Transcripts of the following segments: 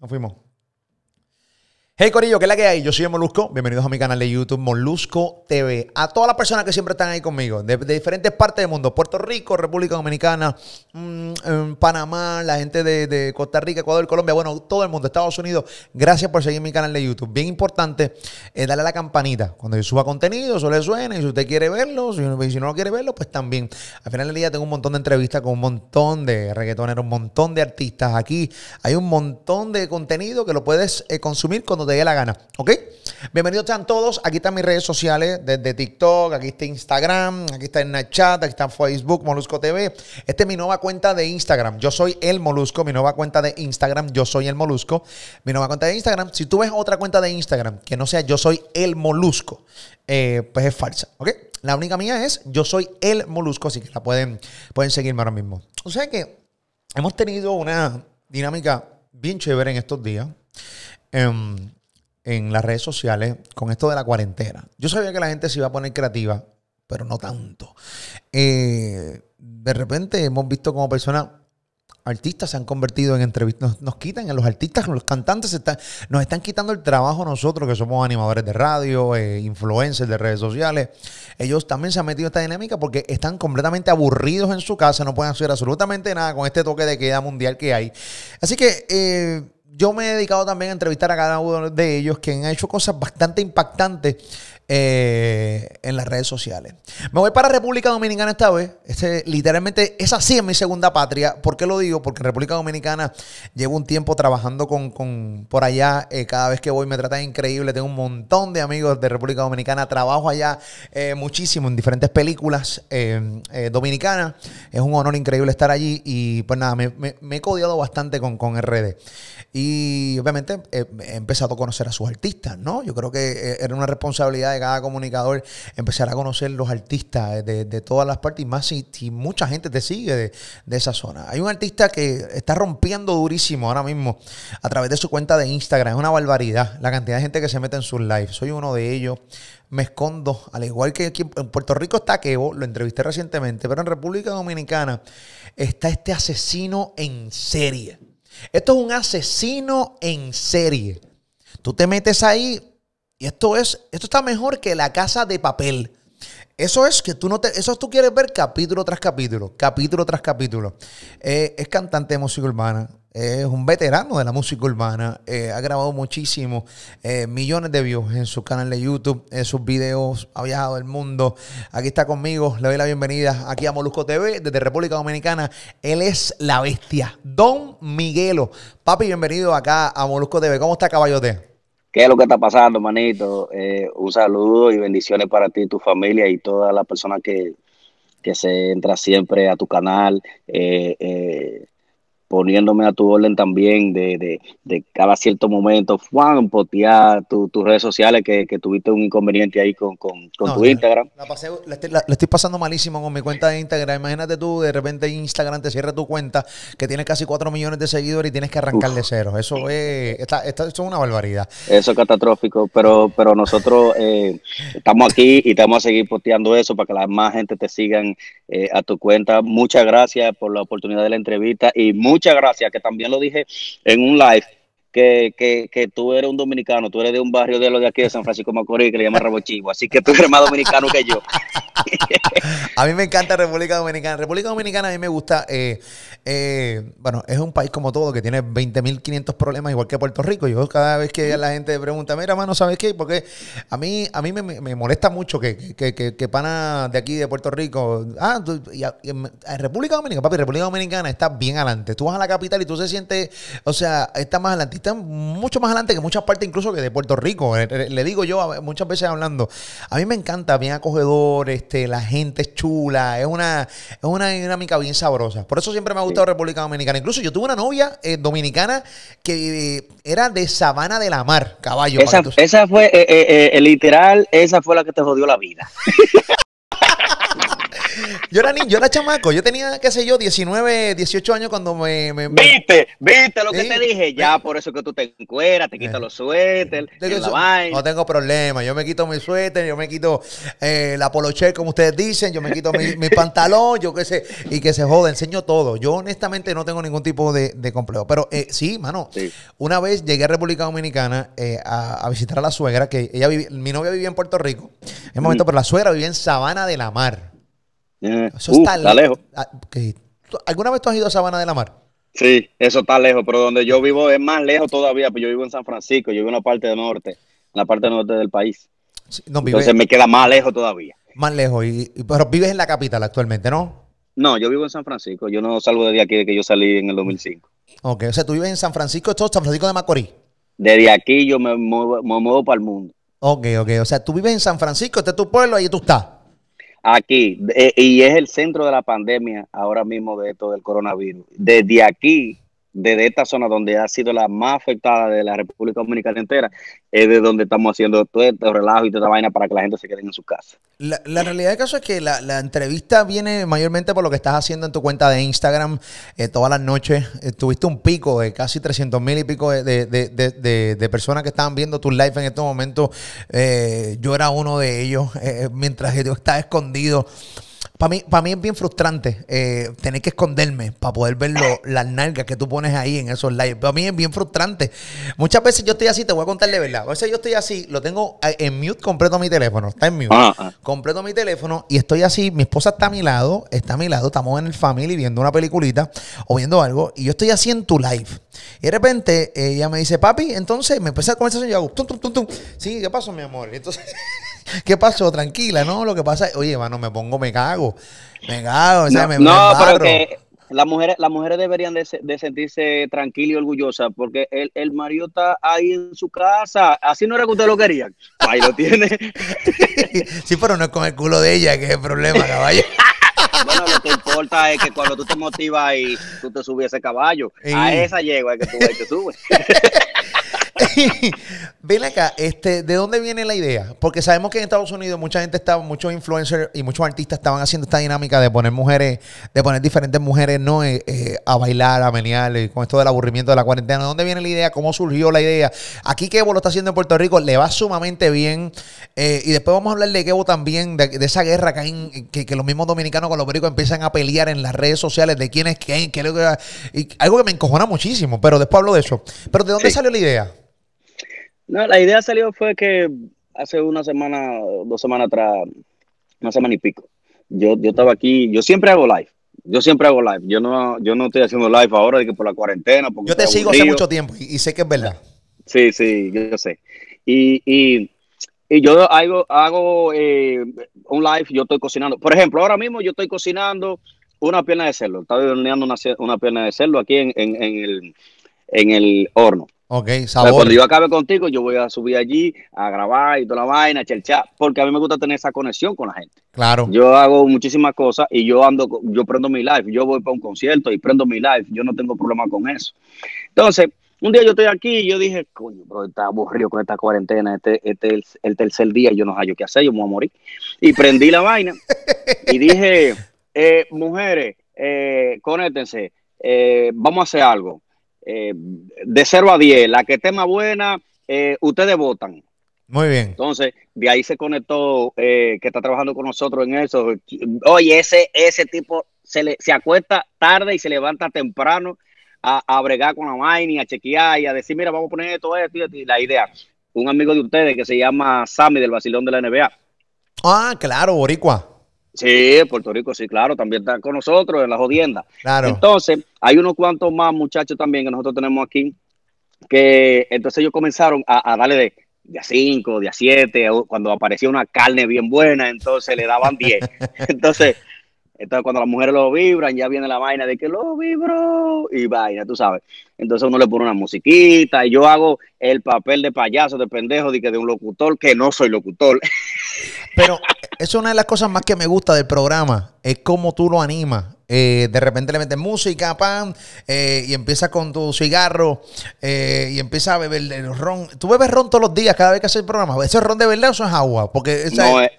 Nos fuimos. Hey Corillo, ¿qué es la que hay? Yo soy Molusco. Bienvenidos a mi canal de YouTube Molusco TV. A todas las personas que siempre están ahí conmigo, de, diferentes partes del mundo: Puerto Rico, República Dominicana, mmm, Panamá, la gente de, Costa Rica, Ecuador, Colombia, bueno, todo el mundo, Estados Unidos. Gracias por seguir mi canal de YouTube. Bien importante eh, darle a la campanita. Cuando yo suba contenido, eso le suena. Y si usted quiere verlo, si, si no lo quiere verlo, pues también. Al final del día tengo un montón de entrevistas con un montón de reggaetoneros, un montón de artistas. Aquí hay un montón de contenido que lo puedes eh, consumir cuando te dé la gana. ¿Ok? Bienvenidos sean todos. Aquí están mis redes sociales, desde TikTok, aquí está Instagram, aquí está Snapchat, aquí está Facebook, Molusco TV. Esta es mi nueva cuenta de Instagram. Yo soy el Molusco, mi nueva cuenta de Instagram. Yo soy el Molusco, mi nueva cuenta de Instagram. Si tú ves otra cuenta de Instagram que no sea yo soy el Molusco, eh, pues es falsa. ¿Ok? La única mía es yo soy el Molusco, así que la pueden, pueden seguirme ahora mismo. O sea que hemos tenido una dinámica bien chévere en estos días. Em, en las redes sociales con esto de la cuarentena. Yo sabía que la gente se iba a poner creativa, pero no tanto. Eh, de repente hemos visto como personas, artistas se han convertido en entrevistas, nos, quitan, los artistas, los cantantes nos están quitando el trabajo a nosotros que somos animadores de radio, eh, influencers de redes sociales. Ellos también se han metido en esta dinámica porque están completamente aburridos en su casa, no pueden hacer absolutamente nada con este toque de queda mundial que hay. Así que... Eh, yo me he dedicado también a entrevistar a cada uno de ellos que han hecho cosas bastante impactantes eh, en las redes sociales. Me voy para República Dominicana esta vez. Este, literalmente es así en mi segunda patria. ¿Por qué lo digo? Porque en República Dominicana llevo un tiempo trabajando con, por allá. Eh, cada vez que voy me tratan increíble. Tengo un montón de amigos de República Dominicana. Trabajo allá eh, muchísimo en diferentes películas dominicanas. Es un honor increíble estar allí. Y pues nada, me, he codiado bastante con, con RD. Y obviamente he empezado a conocer a sus artistas, ¿no? Yo creo que era una responsabilidad cada comunicador empezar a conocer los artistas de, todas las partes y más si, mucha gente te sigue de, esa zona. Hay un artista que está rompiendo durísimo ahora mismo a través de su cuenta de Instagram. Es una barbaridad la cantidad de gente que se mete en sus lives. Soy uno de ellos. Me escondo, al igual que aquí en Puerto Rico está Kevo, lo entrevisté recientemente, pero en República Dominicana está este asesino en serie. Esto es un asesino en serie. Tú te metes ahí, y esto es, esto está mejor que la casa de papel. Eso es que tú no te, eso tú quieres ver capítulo tras capítulo, capítulo tras capítulo. Eh, es cantante de música urbana, es un veterano de la música urbana, eh, ha grabado muchísimo, eh, millones de views en su canal de YouTube, en sus videos, ha viajado el mundo. Aquí está conmigo, le doy la bienvenida aquí a Molusco TV desde República Dominicana. Él es la bestia, Don Miguelo. Papi, bienvenido acá a Molusco TV. ¿Cómo está Caballote? ¿Qué es lo que está pasando, manito? Eh, un saludo y bendiciones para ti, tu familia y todas las personas que, que se entra siempre a tu canal. Eh, eh, poniéndome a tu orden también de, de, de cada cierto momento, Juan, potear tus redes sociales que, que, tuviste un inconveniente ahí con, con, con tu Instagram. La pasé, le, estoy, estoy, pasando malísimo con mi cuenta de Instagram. Imagínate tú, de repente Instagram te cierra tu cuenta que tiene casi 4 millones de seguidores y tienes que arrancar de cero. Eso es, esta, esta, es una barbaridad. Eso es catastrófico, pero, pero nosotros eh, estamos aquí y te vamos a seguir posteando eso para que la más gente te sigan eh, a tu cuenta. Muchas gracias por la oportunidad de la entrevista y muchas gracias, que también lo dije en un live, que, que, que, tú eres un dominicano, tú eres de un barrio de los de aquí de San Francisco Macorís que le llama Rabo Chivo, así que tú eres más dominicano que yo. a mí me encanta República Dominicana. República Dominicana a mí me gusta, eh, eh, bueno, es un país como todo que tiene 20.500 problemas igual que Puerto Rico. Yo cada vez que la gente pregunta, mira, mano, ¿sabes qué? Porque a mí, a mí me, me molesta mucho que, que, que, pana de aquí de Puerto Rico, ah, República Dominicana, papi, República Dominicana está bien adelante. Tú vas a la capital y tú se sientes, o sea, está más adelante mucho más adelante que muchas partes incluso que de Puerto Rico. Eh, eh, le digo yo muchas veces hablando, a mí me encanta, bien acogedor, este, la gente es chula, es una, es una dinámica bien sabrosa. Por eso siempre me ha gustado República Dominicana. Incluso yo tuve una novia eh, dominicana que era de Sabana de la Mar, caballo. Esa, esa fue, literal, esa fue la que te jodió la vida. yo era niño, yo era chamaco. Yo tenía, qué sé yo, 19, 18 años cuando me. me- me- ¿Viste? ¿Viste lo que Sí. te dije? Ya, por eso que tú te encueras, te quitas Eh. los suéteres, no tengo problema. Yo me quito mi suéter, yo me quito eh, la poloche, como ustedes dicen, yo me quito mi, mi pantalón, yo qué sé, y que se joda, enseño todo. Yo honestamente no tengo ningún tipo de, de complejo. Pero eh, sí, mano, Sí. una vez llegué a República Dominicana eh, a, a visitar a la suegra, que ella vivía, mi novia vivía en Puerto Rico, en un momento, pero la suegra vivía en Sabana de la Mar. Eh, Eso uh, está, está le- lejos. Ah, ¿qué? ¿Tú- ¿Alguna vez tú has ido a Sabana de la Mar? Sí, eso está lejos, pero donde yo vivo es más lejos todavía, pues yo vivo en San Francisco, yo vivo en la parte del norte, en la parte norte del país. Sí, No, vive Entonces me queda más lejos todavía. más lejos, y, y- pero vives en la capital actualmente, ¿no? No, yo vivo en San Francisco, yo no salgo de aquí de que yo salí en el 2005. Ok, o sea, tú vives en San Francisco, esto es San Francisco de Macorís. Desde aquí yo me muevo, me muevo para el mundo. Ok, ok, o sea, tú vives en San Francisco, este es tu pueblo, ahí tú estás. Aquí, y es el centro de la pandemia ahora mismo de esto del coronavirus. Desde aquí, desde esta zona donde ha sido la más afectada de la República Dominicana entera, es de donde estamos haciendo todo este relajo y toda esta vaina para que la gente se quede en su casa. La, la realidad del caso es que la, la entrevista viene mayormente por lo que estás haciendo en tu cuenta de Instagram eh, todas las noches. Eh, tuviste un pico de casi 300 mil y pico de, de- de- de- personas que estaban viendo tu live en estos momentos. Eh, yo era uno de ellos, mientras yo estaba escondido. Para mí, para mí es bien frustrante eh, tener que esconderme para poder ver lo- las nalgas que tú pones ahí en esos lives. Para mí es bien frustrante. Muchas veces yo estoy así, te voy a contar de verdad. A veces yo estoy así, lo tengo eh, en mute completo mi teléfono, está en mute. Ah, ah. Completo mi teléfono y estoy así, mi esposa está a mi lado, está a mi lado, estamos en el family viendo una peliculita o viendo algo y yo estoy así en tu live. Y de repente ella me dice, papi, entonces me empecé a conversación y yo hago, tum, tum, tum, tum. Sí, ¿qué pasó, mi amor? Y entonces, ¿qué pasó? Tranquila, ¿no? Lo que pasa es, oye, mano, me pongo, me cago, me cago, o sea, No, me, no, me pero que las mujeres, las mujeres deberían de, se- de sentirse tranquilas y orgullosas porque el, el marido está ahí en su casa. Así no era que usted lo quería. Ahí lo tiene. sí, pero no es con el culo de ella que es el problema, caballo. Bueno, lo que importa es que cuando tú te motivas y tú te subes ese caballo, a esa yegua que tú, es que subes. Ven acá, este, ¿de dónde viene la idea? Porque sabemos que en Estados Unidos mucha gente estaba, muchos influencers y muchos artistas estaban haciendo esta dinámica de poner mujeres, de poner diferentes mujeres, ¿no? Eh, eh, a bailar, a menear, eh, con esto del aburrimiento de la cuarentena. ¿De dónde viene la idea? ¿Cómo surgió la idea? Aquí Kevo lo está haciendo en Puerto Rico, le va sumamente bien. y después vamos a hablar de Kevo también, de, de esa guerra que, hay en- que, que los mismos dominicanos con los pericos empiezan a pelear en las redes sociales de quién es quién, qué es lo que- y algo que me encojona muchísimo, pero después hablo de eso. Pero ¿de dónde Sí. salió la idea? No, la idea salió fue que hace una semana, dos semanas atrás, una semana y pico, yo, yo estaba aquí, yo siempre hago live. Yo siempre hago live. Yo no, yo no estoy haciendo live ahora de que por la cuarentena. porque Yo te sigo hace mucho tiempo y, y sé que es verdad. Sí, sí, yo sé. Y, y, y yo hago, hago eh, un live, yo estoy cocinando. Por ejemplo, ahora mismo yo estoy cocinando una pierna de cerdo. Estaba horneando una, una pierna de cerdo aquí en, en, en el, en el horno. Ok, O sea, sabor. cuando yo acabe contigo, yo voy a subir allí a grabar y toda la vaina, a chat, porque a mí me gusta tener esa conexión con la gente. Claro. Yo hago muchísimas cosas y yo ando, yo prendo mi live, yo voy para un concierto y prendo mi live, yo no tengo problema con eso. Entonces, un día yo estoy aquí y yo dije, coño, bro, está aburrido con esta cuarentena, este, este es el, el tercer día y yo no hallo qué hacer, yo me voy a morir. Y prendí la vaina y dije, eh, mujeres, eh, conéctense, eh, vamos a hacer algo. Eh, de 0 a 10, la que esté más buena, eh, ustedes votan. Muy bien. Entonces, de ahí se conectó, eh, que está trabajando con nosotros en eso. Oye, ese, ese tipo se, le, se acuesta tarde y se levanta temprano a, a bregar con la vaina y a chequear y a decir, mira, vamos a poner esto, esto y esto. Y la idea, un amigo de ustedes que se llama Sammy del Basilón de la NBA. Ah, claro, Boricua. Sí, Puerto Rico, sí, claro, también está con nosotros en la jodienda. Claro. Entonces, hay unos cuantos más muchachos también que nosotros tenemos aquí, que entonces ellos comenzaron a, a darle de, de a 5, de a 7, cuando aparecía una carne bien buena, entonces le daban 10. entonces, entonces, cuando las mujeres lo vibran, ya viene la vaina de que lo vibro y vaina, tú sabes. Entonces uno le pone una musiquita y yo hago el papel de payaso, de pendejo, de, que de un locutor, que no soy locutor. Pero es una de las cosas más que me gusta del programa, es cómo tú lo animas. Eh, de repente le metes música, pam, eh, y empiezas con tu cigarro eh, y empiezas a beber el ron. ¿Tú bebes ron todos los días cada vez que haces el programa? ¿Eso es ron de verdad o eso es agua? Porque esa No, es-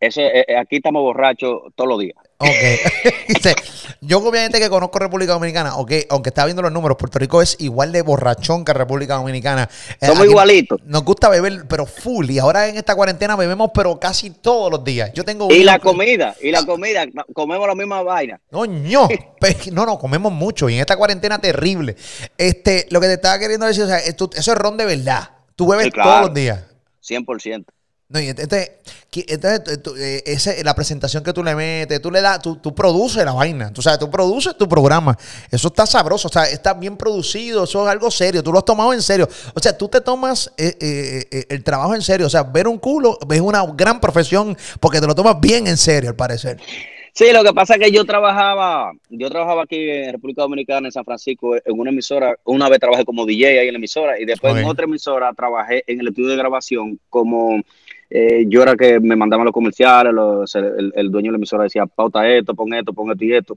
eh, aquí estamos borrachos todos los días. Ok. yo obviamente que conozco República Dominicana, ok, aunque está viendo los números, Puerto Rico es igual de borrachón que República Dominicana. Eh, Somos igualitos. Nos gusta beber, pero full. Y ahora en esta cuarentena bebemos, pero casi todos los días. Yo tengo Y la comida, y la comida, comemos la misma vaina. No, no, no, no, comemos mucho. Y en esta cuarentena terrible. Este, lo que te estaba queriendo decir, o sea, eso es ron de verdad. Tú bebes todos los días. 100%. No, y entonces, entonces eh, ese, la presentación que tú le metes, tú le das, tú, tú produces la vaina. Tú, sabes, tú produces tu programa. Eso está sabroso, o sea, está bien producido, eso es algo serio. Tú lo has tomado en serio. O sea, tú te tomas eh, eh, el trabajo en serio. O sea, ver un culo es una gran profesión porque te lo tomas bien en serio, al parecer. Sí, lo que pasa es que yo trabajaba, yo trabajaba aquí en República Dominicana, en San Francisco, en una emisora. Una vez trabajé como DJ ahí en la emisora y después en otra emisora trabajé en el estudio de grabación como eh, yo era que me mandaban los comerciales, el, dueño de la emisora decía, pauta esto, pon esto, pon esto y esto.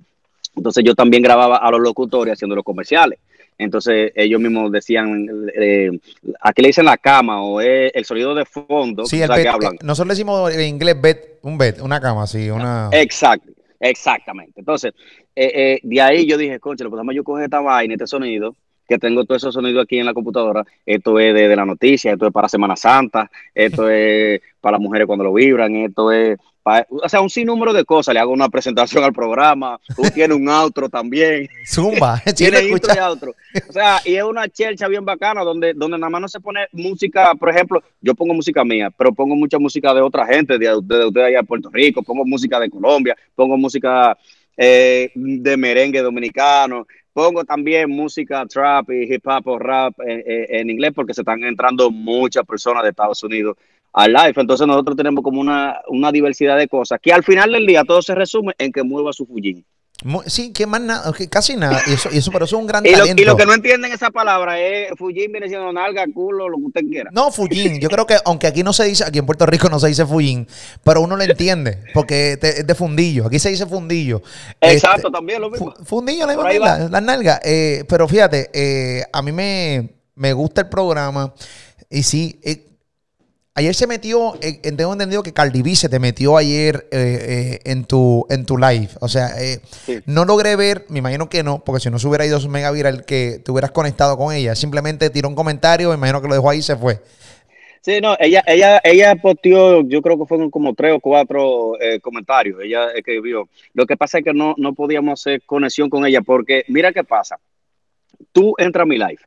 Entonces yo también grababa a los locutores haciendo los comerciales. Entonces ellos mismos decían, eh, aquí le dicen la cama o es el sonido de fondo sí, el que hablan. Nosotros le decimos en inglés bed, un bed, una cama, sí, una... Exacto, exactamente. Entonces, eh, eh, de ahí yo dije, concha, pues yo coger esta vaina, este sonido, que tengo todo ese sonido aquí en la computadora. Esto es de, la noticia, esto es para Semana Santa, esto es para las mujeres cuando lo vibran, esto es para, o sea, un sinnúmero de cosas. Le hago una presentación al programa, tú tienes un outro también. Zumba, tiene intro y outro. O sea, y es una chelcha bien bacana donde, donde nada más no se pone música, por ejemplo, yo pongo música mía, pero pongo mucha música de otra gente, de, de, de allá de Puerto Rico, pongo música de Colombia, pongo música eh, de merengue dominicano, Pongo también música trap y hip hop o rap en, inglés porque se están entrando muchas personas de Estados Unidos al live. Entonces nosotros tenemos como una, una diversidad de cosas que al final del día todo se resume en que mueva su fullín. Sí, que más nada, casi nada. Y eso, y eso, pero eso es un gran y talento. y lo que no entienden esa palabra es Fujin viene siendo nalga, culo, lo que usted quiera. No, Fujin. Yo creo que, aunque aquí no se dice, aquí en Puerto Rico no se dice Fujin, pero uno lo entiende, porque es de fundillo. Aquí se dice fundillo. Exacto, este, también lo mismo. Fundillo, la, la nalga. Eh, pero fíjate, eh, a mí me, me gusta el programa. Y sí, eh, Ayer se metió, eh, tengo entendido que Cardi B se te metió ayer eh, eh, en, tu, en tu live. O sea, no logré ver, me imagino que no, porque si no se hubiera ido su mega viral que te hubieras conectado con ella. Simplemente tiró un comentario, me imagino que lo dejó ahí y se fue. Sí, no, ella, ella, ella posteó, yo creo que fueron como tres o cuatro comentarios. Ella escribió. Lo que pasa es que no, no podíamos hacer conexión con ella, porque mira qué pasa. Tú entras a mi live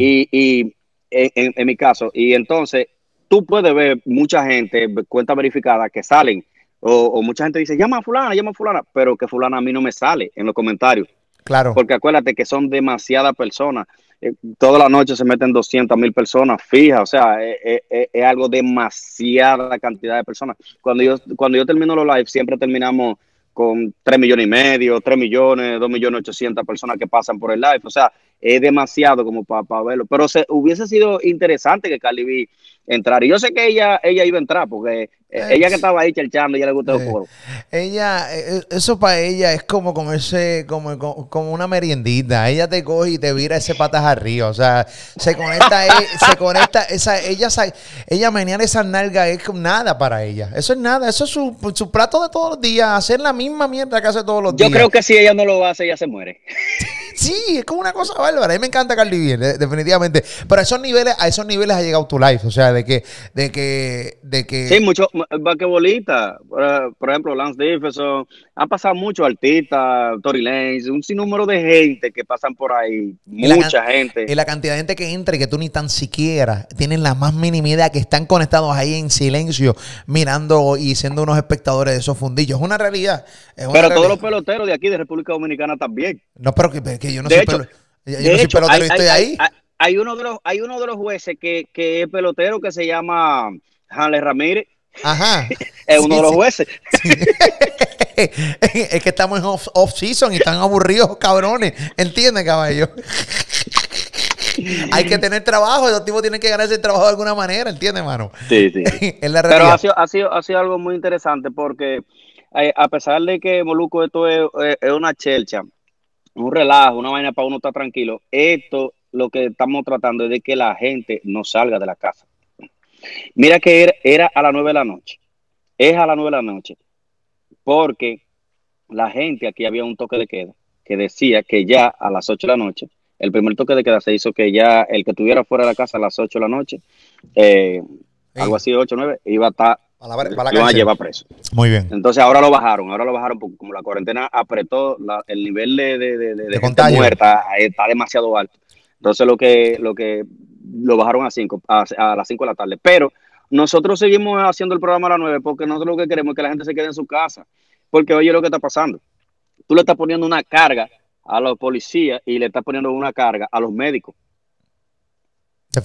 y, en mi caso, y entonces tú puedes ver mucha gente, cuenta verificada, que salen, o, mucha gente dice, llama a fulana, llama a fulana, pero que fulana a mí no me sale en los comentarios. Claro. Porque acuérdate que son demasiadas personas. Eh, toda la noche se meten 200 mil personas fijas, o sea, eh, eh, es, algo demasiada cantidad de personas. Cuando yo, cuando yo termino los live, siempre terminamos con 3 millones y medio, 3 millones, 2 millones 800 personas que pasan por el live. O sea, es demasiado como para verlo. Pero se, hubiese sido interesante que Cali entrar. Y yo sé que ella, ella iba a entrar, porque eh, ella que estaba ahí chelchando, ella le gustó el. Ella, eh, eso para ella es como comerse como, como, una meriendita. Ella te coge y te vira ese patas arriba. O sea, se conecta, e, se conecta, esa, ella, ella menear esa nalga es nada para ella. Eso es nada, eso es su, su plato de todos los días, hacer la misma mierda que hace todos los días. Yo creo que si ella no lo hace, ella se muere. Sí, es como una cosa bárbara. A mí me encanta Cardi B, definitivamente. Pero a esos niveles, a esos niveles ha llegado tu life. O sea, de que, de que, de que. Sí, mucho vaquebolita. Por, por ejemplo, Lance Stephenson. Han pasado muchos artistas, Tory Lanez, un sinnúmero de gente que pasan por ahí. mucha gente. Y la cantidad de gente que entra y que tú ni tan siquiera tienen la más mínima idea que están conectados ahí en silencio, mirando y siendo unos espectadores de esos fundillos. Es una realidad. pero todos los peloteros de aquí de República Dominicana también. No, pero que yo no soy, pelotero y estoy ahí. Hay, uno de los, hay uno de los jueces que, que es pelotero que se llama Hanley Ramírez. Ajá. es uno de los jueces. es que estamos en off-season y están aburridos, cabrones. ¿Entiendes, caballo? Hay que tener trabajo, los tipos tienen que ganarse el trabajo de alguna manera, ¿entiendes, mano? Sí, sí. Pero ha sido, ha, sido, ha sido algo muy interesante porque eh, a pesar de que Moluco esto es, es una chelcha, un relajo, una vaina para uno estar tranquilo. Esto lo que estamos tratando es de que la gente no salga de la casa. Mira que era, a las nueve de la noche. Es a las nueve de la noche. Porque la gente, aquí había un toque de queda que decía que ya a las 8 de la noche, el primer toque de queda se hizo que ya el que estuviera fuera de la casa a las 8 de la noche, eh, algo así, 8 o 9, iba a estar, A la, para la a llevar preso. Muy bien. Entonces ahora lo bajaron, ahora lo bajaron porque como la cuarentena apretó la- el nivel de, de, de, de gente muerta, está demasiado alto. Entonces lo que, lo que lo bajaron a, cinco, a, a las 5 de la tarde. Pero nosotros seguimos haciendo el programa a las 9 porque nosotros lo que queremos es que la gente se quede en su casa. Porque oye lo que está pasando. Tú le estás poniendo una carga a los policías y le estás poniendo una carga a los médicos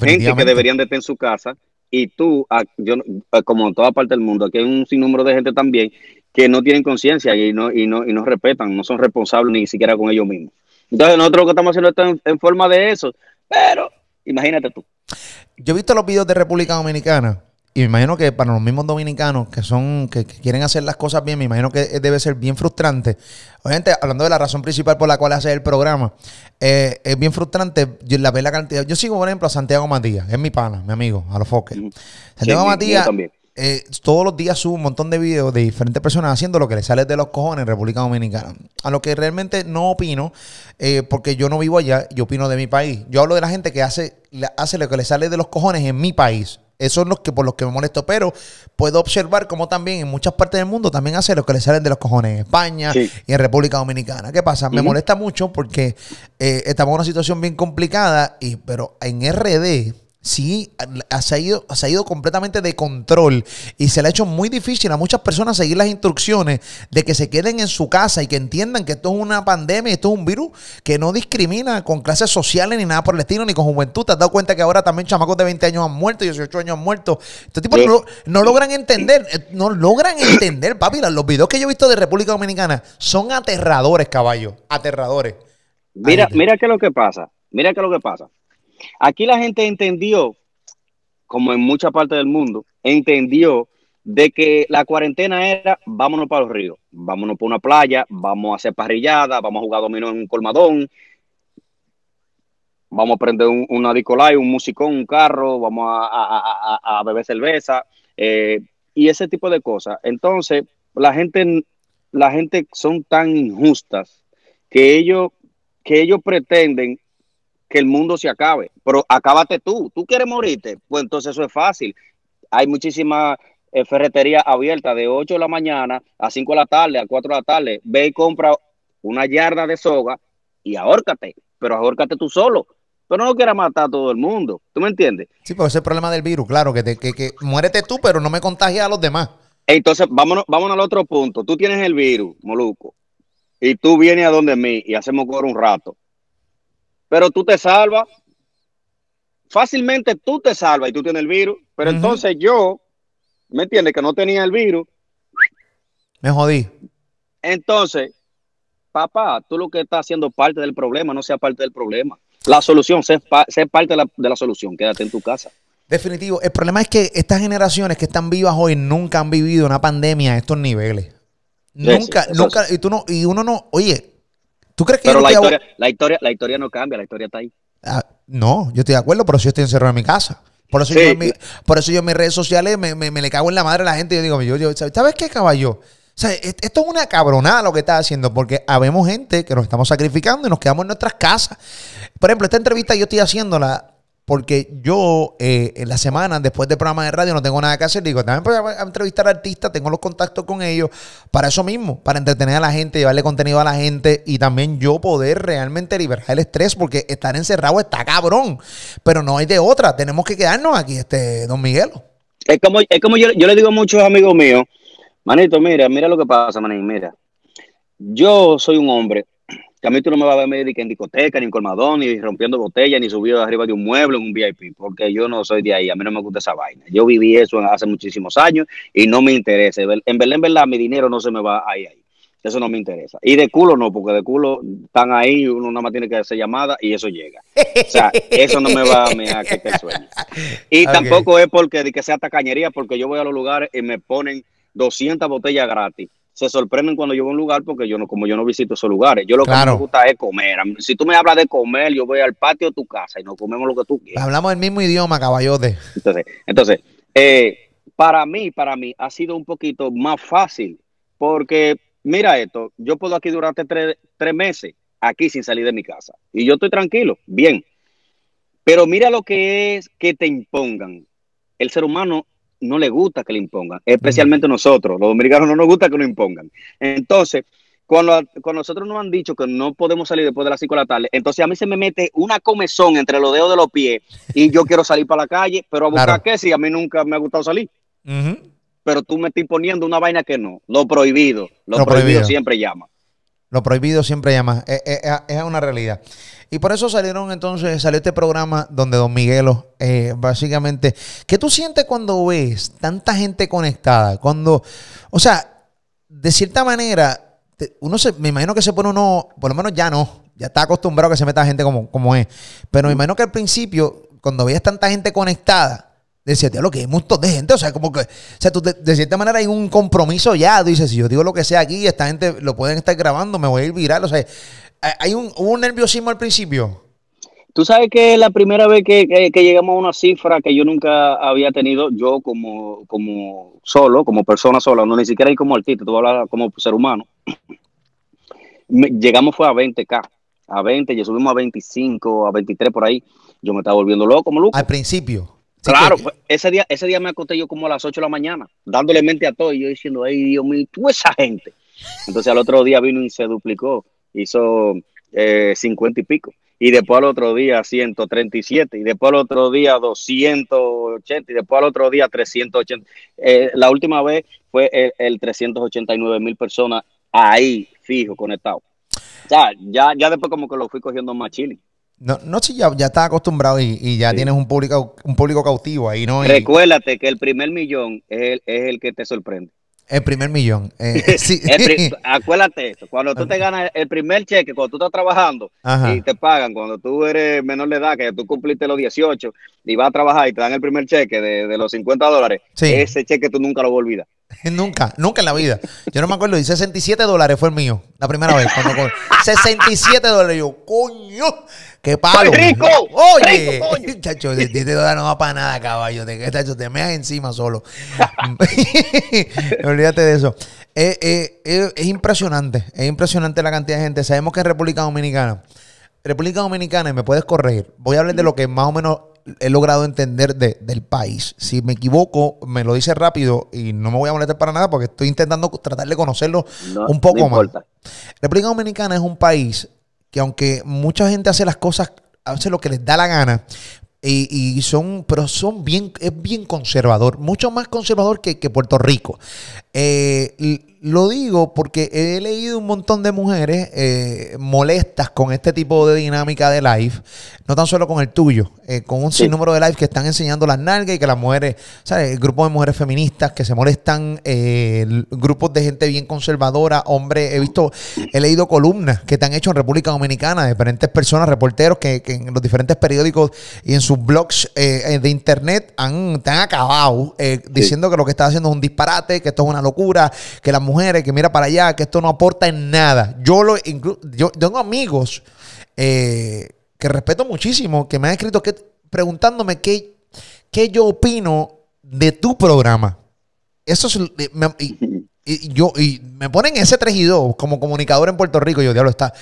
gente que deberían de estar en su casa y tú, yo, como en toda parte del mundo, aquí hay un sinnúmero de gente también que no tienen conciencia y no, y, no, y no respetan, no son responsables ni siquiera con ellos mismos. Entonces nosotros lo que estamos haciendo está en, en forma de eso, pero imagínate tú. Yo he visto los videos de República Dominicana y me imagino que para los mismos dominicanos que son que, que quieren hacer las cosas bien, me imagino que debe ser bien frustrante. Obviamente, hablando de la razón principal por la cual hace el programa, eh, es bien frustrante yo, la ver la cantidad. Yo sigo, por ejemplo, a Santiago Matías, es mi pana, mi amigo, a los foques. Santiago Sí, Matías eh, todos los días sube un montón de videos de diferentes personas haciendo lo que les sale de los cojones en República Dominicana. A lo que realmente no opino, eh, porque yo no vivo allá, yo opino de mi país. Yo hablo de la gente que hace, hace lo que le sale de los cojones en mi país. Esos son los que por los que me molesto, pero puedo observar como también en muchas partes del mundo también hace lo que le salen de los cojones en España Sí. y en República Dominicana. ¿Qué pasa? Me molesta mucho porque eh, estamos en una situación bien complicada, y, pero en RD sí ha- se ha, ido, se ha ido completamente de control y se le ha hecho muy difícil a muchas personas seguir las instrucciones de que se queden en su casa y que entiendan que esto es una pandemia, esto es un virus que no discrimina con clases sociales ni nada por el estilo, ni con juventud. ¿Te has dado cuenta que ahora también chamacos de 20 años han muerto y 18 años han muerto? Estos tipos Sí. no, no logran entender, eh, no logran entender, papi. Los videos que yo he visto de República Dominicana son aterradores, caballo, aterradores. Mira, Ahí. mira qué es lo que pasa, mira qué es lo que pasa. Aquí la gente entendió, como en mucha parte del mundo, entendió de que la cuarentena era vámonos para los ríos, vámonos para una playa, vamos a hacer parrillada, vamos a jugar dominó en un colmadón, vamos a prender un, una discolay, un musicón, un carro, vamos a, a- a- a- beber cerveza eh, y ese tipo de cosas. Entonces, la gente, la gente son tan injustas que ellos, que ellos pretenden que el mundo se acabe, pero acábate tú, tú quieres morirte, pues entonces eso es fácil. Hay muchísimas eh, ferreterías abiertas de 8 de la mañana a 5 de la tarde, a 4 de la tarde. Ve y compra una yarda de soga y ahórcate, pero ahórcate tú solo. Pero no quieras matar a todo el mundo, ¿tú me entiendes? Sí, porque ese es el problema del virus, claro, que, te- que, que muérete tú, pero no me contagies a los demás. Entonces, vámonos, vámonos al otro punto. Tú tienes el virus, Moluco, y tú vienes a donde mí y hacemos coro un rato. Pero tú te salvas. Fácilmente tú te salvas y tú tienes el virus. Pero entonces yo, ¿me entiendes? Que no tenía el virus. Me jodí. Entonces, papá, tú lo que estás haciendo parte del problema, no sea parte del problema. La solución, sé, pa- sé parte de la, de la solución. Quédate en tu casa. Definitivo. El problema es que estas generaciones que están vivas hoy nunca han vivido una pandemia a estos niveles. Nunca, sí, nunca. Y tú no, y uno no, oye, ¿tú crees que Pero yo no la historia, la historia, la historia no cambia, la historia está ahí. Ah, no, yo estoy de acuerdo, pero si yo estoy encerrado en mi casa. Por eso, Sí. yo, en mi- por eso yo en mis redes sociales me, me- me le cago en la madre a la gente y yo digo, yo, yo, ¿sabes qué, caballo? O sea, es- esto es una cabronada lo que está haciendo, porque habemos gente que nos estamos sacrificando y nos quedamos en nuestras casas. Por ejemplo, esta entrevista yo estoy haciéndola porque yo eh, en la semana, después del programa de radio, no tengo nada que hacer. Digo, también voy a entrevistar a artistas, tengo los contactos con ellos, para eso mismo, para entretener a la gente, llevarle contenido a la gente y también yo poder realmente liberar el estrés, porque estar encerrado está cabrón, pero no hay de otra, tenemos que quedarnos aquí, este, don Miguelo. Es como, es como yo, yo le digo a muchos amigos míos, manito, mira, mira lo que pasa, manín, mira. Yo soy un hombre que a mí tú no me vas a ver ni que en discoteca, ni en colmadón, ni rompiendo botellas, ni subido arriba de un mueble en un VIP, porque yo no soy de ahí, a mí no me gusta esa vaina. Yo viví eso hace muchísimos años y no me interesa. En verdad, en verdad, mi dinero no se me va ahí, ahí. Eso no me interesa. Y de culo no, porque de culo están ahí, uno nada más tiene que hacer llamada y eso llega. O sea, eso no me va a mear que te sueño. Y tampoco es porque de que sea tacañería, porque yo voy a los lugares y me ponen 200 botellas gratis. Se sorprenden cuando yo voy a un lugar porque yo no, como yo no visito esos lugares. Yo lo que Claro. me gusta es comer. Si tú me hablas de comer, yo voy al patio de tu casa y nos comemos lo que tú quieras. Hablamos el mismo idioma, caballote. Entonces, entonces eh, para mí, para mí ha sido un poquito más fácil porque mira esto, yo puedo aquí durante tres, tres meses, aquí sin salir de mi casa. Y yo estoy tranquilo, bien. Pero mira lo que es que te impongan. El ser humano no le gusta que le impongan, especialmente nosotros, los dominicanos no nos gusta que nos impongan. Entonces, cuando, cuando, nosotros nos han dicho que no podemos salir después de las 5 de la tarde, entonces a mí se me mete una comezón entre los dedos de los pies y yo quiero salir para la calle, pero a buscar claro. qué si a mí nunca me ha gustado salir. Uh -huh. Pero tú me estás poniendo una vaina que no. Lo prohibido. Lo, lo prohibido, prohibido, siempre llama. Lo prohibido siempre llama. Es, es, es, una realidad. Y por eso salieron entonces, salió este programa donde Don Miguelo, eh, básicamente, ¿qué tú sientes cuando ves tanta gente conectada? Cuando, o sea, de cierta manera, uno se, me imagino que se pone uno, por lo menos ya no, ya está acostumbrado a que se meta gente como, como es. Pero me imagino que al principio, cuando veías tanta gente conectada, decía, lo que hay un montón de gente, o sea, como que, o sea, tú de, de, cierta manera hay un compromiso ya, dices, si yo digo lo que sea aquí, esta gente lo pueden estar grabando, me voy a ir viral, o sea, hay un, hubo un nerviosismo al principio. Tú sabes que la primera vez que, que, que, llegamos a una cifra que yo nunca había tenido, yo como, como solo, como persona sola, no ni siquiera hay como artista, tú hablas como ser humano. Llegamos fue a 20k, a 20, ya subimos a 25, a 23 por ahí. Yo me estaba volviendo loco, como loco. Al principio. Claro, que... ese día, ese día me acosté yo como a las 8 de la mañana, dándole mente a todo y yo diciendo, ay Dios mío, tú esa gente. Entonces al otro día vino y se duplicó, hizo eh, 50 y pico. Y después al otro día 137, y después al otro día 280, y después al otro día 380. Eh, la última vez fue el, el 389 mil personas ahí, fijo, conectado. O sea, ya, ya después como que lo fui cogiendo más chile. No, no si ya, ya estás acostumbrado y, y ya sí. tienes un público, un público cautivo ahí, ¿no? Y... Recuérdate que el primer millón es el, es el que te sorprende. El primer millón. Eh, sí. el acuérdate eso. Cuando tú te ganas el primer cheque, cuando tú estás trabajando Ajá. y te pagan, cuando tú eres menor de edad, que tú cumpliste los 18 y vas a trabajar y te dan el primer cheque de, de los 50 dólares, sí. ese cheque tú nunca lo vas a olvidar. Nunca, nunca en la vida. Yo no me acuerdo, y 67 dólares fue el mío, la primera vez. Cuando, 67 dólares, yo, coño, qué palo. rico! Oye, rico, chacho, 17 dólares no va para nada, caballo. Te, chacho, te meas encima solo. Olvídate de eso. Eh, eh, eh, es impresionante, es impresionante la cantidad de gente. Sabemos que en República Dominicana, República Dominicana, y me puedes corregir, voy a hablar de lo que más o menos he logrado entender de, del país. Si me equivoco, me lo dice rápido y no me voy a molestar para nada porque estoy intentando tratar de conocerlo no, un poco no más. República Dominicana es un país que aunque mucha gente hace las cosas, hace lo que les da la gana, y, y, son, pero son bien, es bien conservador, mucho más conservador que, que Puerto Rico. Eh, lo digo porque he leído un montón de mujeres eh, molestas con este tipo de dinámica de live, no tan solo con el tuyo, eh, con un sí. sinnúmero de live que están enseñando las nalgas y que las mujeres, ¿sabes? El grupo de mujeres feministas que se molestan, eh, grupos de gente bien conservadora, hombres, he visto, he leído columnas que te han hecho en República Dominicana diferentes personas, reporteros que, que en los diferentes periódicos y en sus blogs eh, de internet han, te han acabado diciendo sí. que lo que estás haciendo es un disparate, que esto es una locura, que las mujeres, que mira para allá, que esto no aporta en nada. Yo lo yo tengo amigos eh, que respeto muchísimo, que me han escrito que, preguntándome qué, qué yo opino de tu programa. Eso es. Me, y, y, yo, y me ponen ese 3 y 2 como comunicador en Puerto Rico. Yo, diablo, está.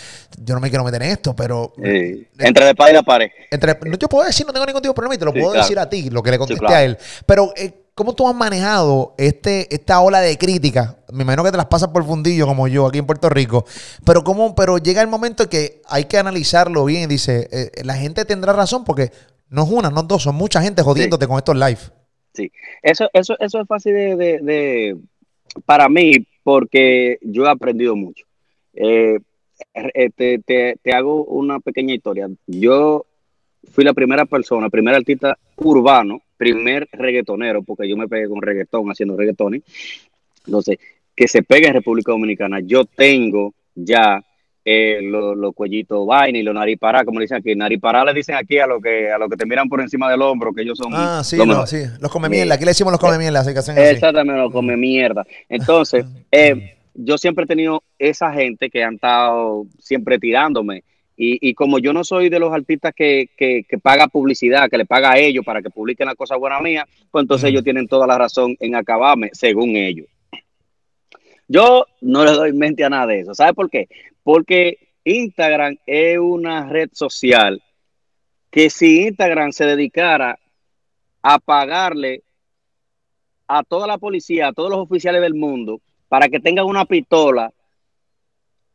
Yo no me quiero meter en esto, pero. Sí. Entre de padre y la pared. Entre, no, yo puedo decir, no tengo ningún tipo de problema y te lo sí, puedo claro. decir a ti, lo que le contesté sí, claro. a él. Pero. Eh, ¿Cómo tú has manejado este, esta ola de crítica? Me imagino que te las pasas por fundillo como yo aquí en Puerto Rico. Pero cómo, pero llega el momento que hay que analizarlo bien y dice, eh, la gente tendrá razón porque no es una, no es dos, son mucha gente jodiéndote sí. con estos live. Sí, eso, eso, eso es fácil de, de, de, para mí porque yo he aprendido mucho. Eh, eh te, te, te hago una pequeña historia. Yo fui la primera persona, primer artista urbano primer reggaetonero, porque yo me pegué con reggaetón haciendo reggaetones. Entonces, que se pegue en República Dominicana. Yo tengo ya eh, los lo cuellitos vaina y los naripará, como le dicen aquí. Naripará le dicen aquí a lo que a lo que te miran por encima del hombro, que ellos son. Ah, sí, no, sí. los come mierda. Aquí le decimos los come mierda, así que hacen así. Exactamente, los come mierda. Entonces, eh, yo siempre he tenido esa gente que han estado siempre tirándome. Y, y, como yo no soy de los artistas que, que, que, paga publicidad, que le paga a ellos para que publiquen las cosas buenas mías, pues entonces ellos tienen toda la razón en acabarme, según ellos. Yo no le doy mente a nada de eso. ¿Sabe por qué? Porque Instagram es una red social que si Instagram se dedicara a pagarle a toda la policía, a todos los oficiales del mundo, para que tengan una pistola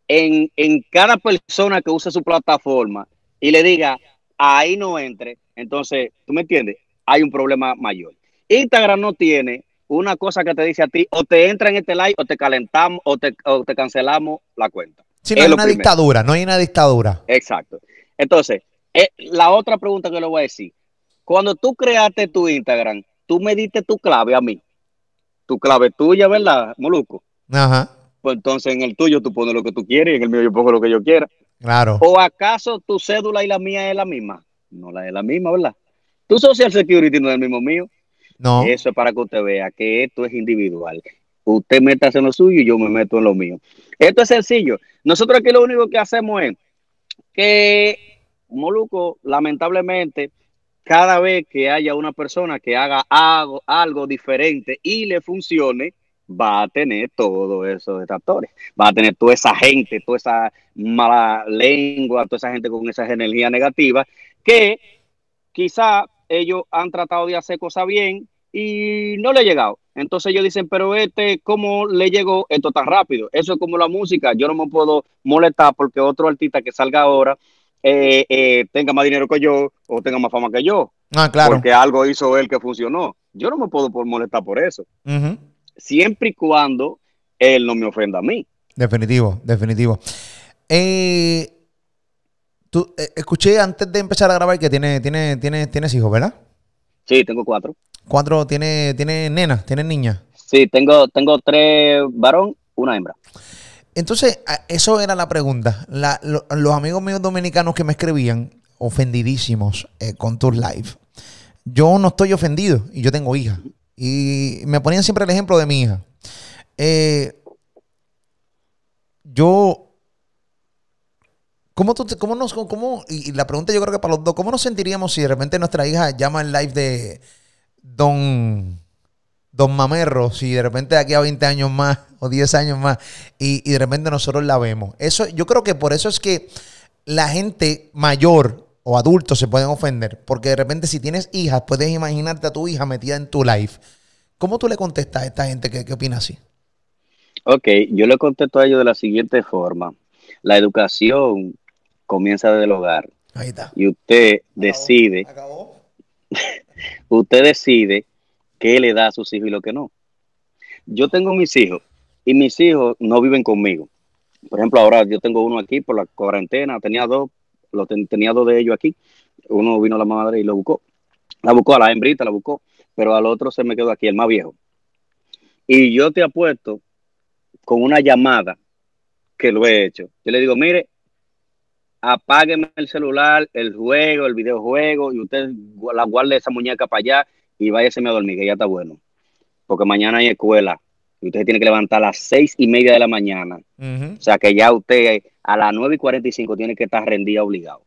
en, en cada persona que use su plataforma y le diga, ahí no entre, entonces, ¿tú me entiendes? Hay un problema mayor. Instagram no tiene una cosa que te dice a ti, o te entra en este live, o te calentamos, o te, o te cancelamos la cuenta. Si no Es hay una primero. dictadura, no hay una dictadura. Exacto. Entonces, eh, la otra pregunta que le voy a decir. Cuando tú creaste tu Instagram, tú me diste tu clave a mí. Tu clave tuya, ¿verdad, Moluco? Ajá, Pues entonces en el tuyo tú pones lo que tú quieres y en el mío yo pongo lo que yo quiera. claro. ¿O acaso tu cédula y la mía es la misma? No la es la misma, ¿verdad? Tu Social Security no es el mismo mío. No, Eso es para que usted vea que esto es individual. Usted métase en lo suyo y yo me meto en lo mío. Esto es sencillo. Nosotros aquí lo único que hacemos es que, Moluco, lamentablemente, cada vez que haya una persona que haga algo, algo diferente y le funcione, va a tener todos esos detractores. Va a tener toda esa gente, toda esa mala lengua, toda esa gente con esas energías negativas que quizá ellos han tratado de hacer cosas bien y no le ha llegado. Entonces ellos dicen, pero este, ¿cómo le llegó esto tan rápido? Eso es como la música. Yo no me puedo molestar porque otro artista que salga ahora eh, eh, tenga más dinero que yo o tenga más fama que yo. ah, claro. Porque algo hizo él que funcionó. Yo no me puedo molestar por eso. Siempre y cuando él no me ofenda a mí. Definitivo, definitivo. Eh, tú, eh, escuché antes de empezar a grabar que tiene, tiene, tiene, tienes hijos, ¿verdad? Sí, tengo cuatro. Cuatro, tiene, tiene nenas, tiene niñas. Sí, tengo, tengo tres varón, una hembra. Entonces, eso era la pregunta. La- lo- los amigos míos dominicanos que me escribían, ofendidísimos eh, con tus live. Yo no estoy ofendido y yo tengo hija. Y me ponían siempre el ejemplo de mi hija. Eh, yo. ¿Cómo, tú, cómo nos, cómo, y la pregunta yo creo que para los dos, ¿cómo nos sentiríamos si de repente nuestra hija llama el live de Don, Don Mamerro, si de repente de aquí a 20 años más o 10 años más y, y de repente nosotros la vemos? Eso, yo creo que por eso es que la gente mayor o adultos se pueden ofender, porque de repente si tienes hijas, puedes imaginarte a tu hija metida en tu live. ¿Cómo tú le contestas a esta gente que, que opina así? Ok, yo le contesto a ellos de la siguiente forma. La educación comienza desde el hogar Ahí está. y usted decide, Acabó. usted decide qué le da a sus hijos y lo que no. Yo tengo mis hijos y mis hijos no viven conmigo. Por ejemplo, ahora yo tengo uno aquí por la cuarentena, tenía dos, lo ten- tenía dos de ellos aquí. Uno vino la madre y lo buscó. La buscó a la hembrita, la buscó, pero al otro se me quedó aquí, el más viejo. Y yo te apuesto con una llamada que lo he hecho. Yo le digo, mire, apágueme el celular, el juego, el videojuego, y usted la guarde esa muñeca para allá y váyase a dormir, que ya está bueno. Porque mañana hay escuela y usted se tiene que levantar a las seis y media de la mañana. O sea que ya usted a las nueve y cuarenta y cinco tiene que estar rendido obligado.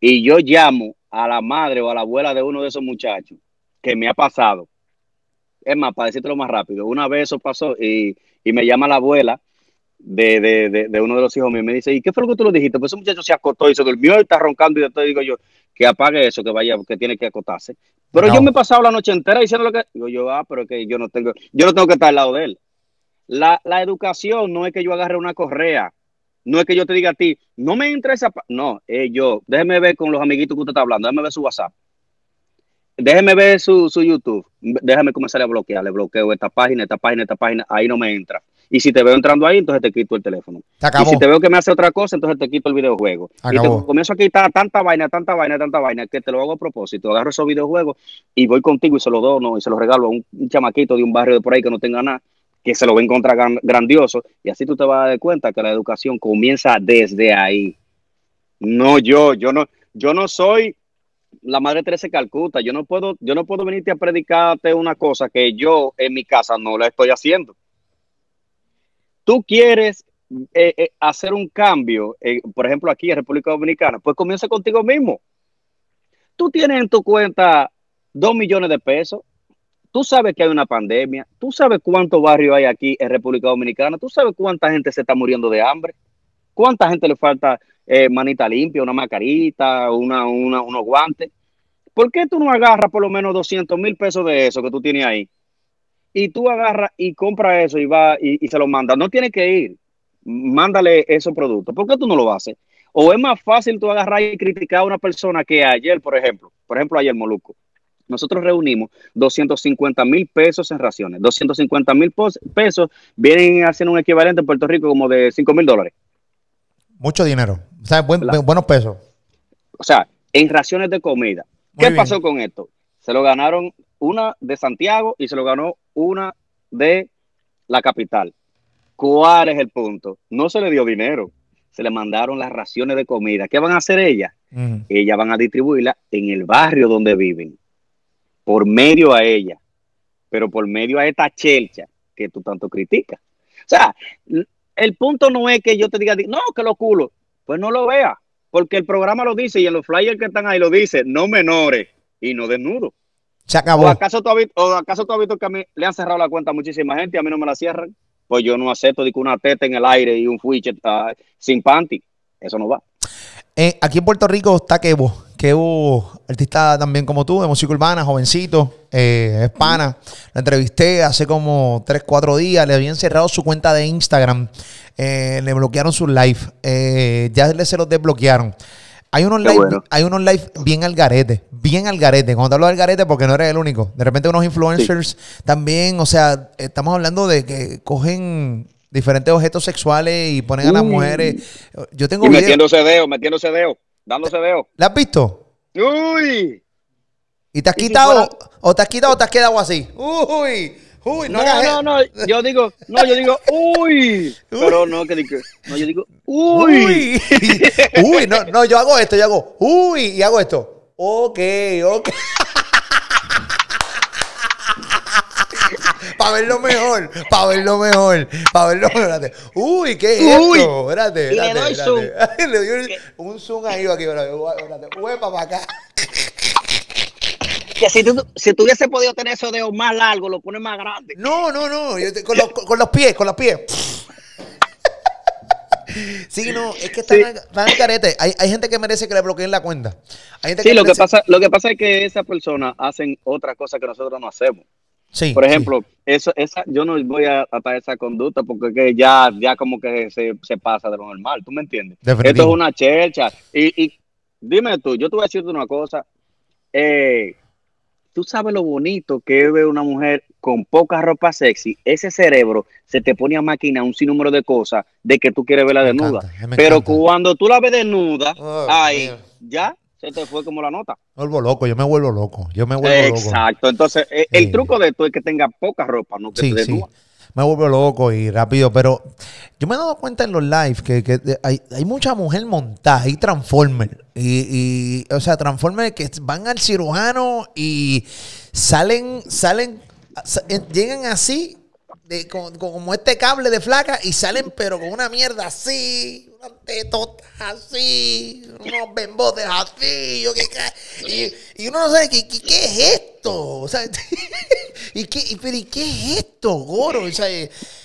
Y yo llamo a la madre o a la abuela de uno de esos muchachos que me ha pasado. Es más, para decírtelo más rápido, una vez eso pasó y, y me llama la abuela de, de, de, de uno de los hijos míos y me dice, ¿y qué fue lo que tú le dijiste? Pues ese muchacho se acostó y se durmió y está roncando y después digo yo, que apague eso, que vaya, que tiene que acostarse. Pero No. yo me he pasado la noche entera diciendo lo que... Digo yo, ah, pero que yo no tengo, yo no tengo que estar al lado de él. La, la educación no es que yo agarre una correa, no es que yo te diga a ti, no me interesa, pa-". no, es yo, déjeme ver con los amiguitos que usted está hablando, déjeme ver su WhatsApp, déjeme ver su, su YouTube, déjame comenzar a bloquear, le bloqueo esta página, esta página, esta página, ahí no me entra. Y si te veo entrando ahí, entonces te quito el teléfono. Y si te veo que me hace otra cosa, entonces te quito el videojuego. Y te comienzo a quitar tanta vaina, tanta vaina, tanta vaina, que te lo hago a propósito. Agarro esos videojuegos y voy contigo y se los dono y se los regalo a un, un chamaquito de un barrio de por ahí que no tenga nada, que se lo va a encontrar gran- grandioso. Y así tú te vas a dar cuenta que la educación comienza desde ahí. No yo, yo no, yo no soy la madre Teresa de Calcuta. Yo no puedo, yo no puedo venirte a predicarte una cosa que yo en mi casa no la estoy haciendo. Tú quieres eh, eh, hacer un cambio, eh, por ejemplo, aquí en República Dominicana, pues comienza contigo mismo. Tú tienes en tu cuenta dos millones de pesos, tú sabes que hay una pandemia, tú sabes cuántos barrios hay aquí en República Dominicana, tú sabes cuánta gente se está muriendo de hambre, cuánta gente le falta manita limpia, una macarita, una, una, unos guantes. ¿Por qué tú no agarras por lo menos 200 mil pesos de eso que tú tienes ahí? Y tú agarras y compras eso y va y, y se lo mandas. No tienes que ir. Mándale esos productos. ¿Por qué tú no lo haces? O es más fácil tú agarrar y criticar a una persona que ayer, por ejemplo, por ejemplo, ayer Moluco, nosotros reunimos 250 mil pesos en raciones. 250 mil pesos vienen haciendo un equivalente en Puerto Rico como de 5 mil dólares. Mucho dinero. O sea, buen, buenos pesos. O sea, en raciones de comida. Muy ¿Qué bien. pasó con esto? Se lo ganaron una de Santiago y se lo ganó una de la capital. ¿Cuál es el punto? No se le dio dinero, se le mandaron las raciones de comida. ¿Qué van a hacer ellas? Mm. Ellas van a distribuirla en el barrio donde viven por medio a ella, pero por medio a esta chelcha que tú tanto criticas. O sea, el punto no es que yo te diga, no, que lo culo, pues no lo vea, porque el programa lo dice y en los flyers que están ahí lo dice, no menores y no desnudos. Se acabó. ¿O acaso tú has visto, o acaso tú has visto que a mí le han cerrado la cuenta a muchísima gente y a mí no me la cierran? Pues yo no acepto de una teta en el aire y un fuiche uh, sin panty. Eso no va. Eh, aquí en Puerto Rico está Kevo hubo artista también como tú, de música urbana, jovencito, eh, es pana. La entrevisté hace como 3, 4 días. Le habían cerrado su cuenta de Instagram. Eh, le bloquearon su live. Eh, ya se los desbloquearon. Hay unos, live, hay unos live bien al garete, bien al garete. Cuando te hablo del garete, porque no eres el único. De repente unos influencers también, o sea, estamos hablando de que cogen diferentes objetos sexuales y ponen a las mujeres. Yo tengo y metiéndose dedo, metiéndose dedo dándose veo. ¿La has visto? Uy. ¿Y te has quitado o te has quitado o te has quedado así? Uy. Uy, no, no, no, no, yo digo, no, yo digo, uy, pero no, que digo, no, yo digo, uy. Uy, no, no, yo hago esto, yo hago, uy, y hago esto. Ok, ok. para verlo mejor, para verlo mejor, para verlo mejor. Uy, ¿qué es esto? Espérate, espérate. Le doy zoom. le doy un zoom ahí, aquí, espérate. Huepa para acá. Que si tú, si tú hubiese podido tener esos dedos más largos, lo pones más grande. No, no, no. con, los, con los pies, con los pies. Sí, no, es que están, en carete. Hay, hay, gente que merece que le bloqueen la cuenta. Hay gente sí, lo, que pasa, lo que pasa es que esas personas hacen otra cosa que nosotros no hacemos. Por ejemplo, eso, esa, yo no voy a atar esa conducta porque que ya, ya como que se, pasa de lo normal, ¿tú me entiendes? Esto es una chercha. Y, y, dime tú, yo te voy a decirte una cosa. Eh, tú sabes lo bonito que es ver una mujer con poca ropa sexy, ese cerebro se te pone a máquina un sinnúmero de cosas de que tú quieres verla desnuda. Pero cuando tú la ves desnuda, oh, ahí, ya se te fue como la nota. Me vuelvo loco, yo me vuelvo loco. Yo me vuelvo loco. Exacto. Entonces, eh, el truco de esto es que tenga poca ropa, no que sí, sí. Me vuelvo loco y rápido, pero yo me he dado cuenta en los live que, que hay, hay, mucha mujer montada, hay Transformer. Y, y, o sea, Transformer que van al cirujano y salen, salen, llegan así de, como este cable de flaca y salen pero con una mierda así, unas tetotas así, unos bembotes así, yo, y, y, uno no sabe ¿qué, qué, qué es esto, o sea, ¿y, qué, y, pero, ¿y qué es esto, goro? O sea,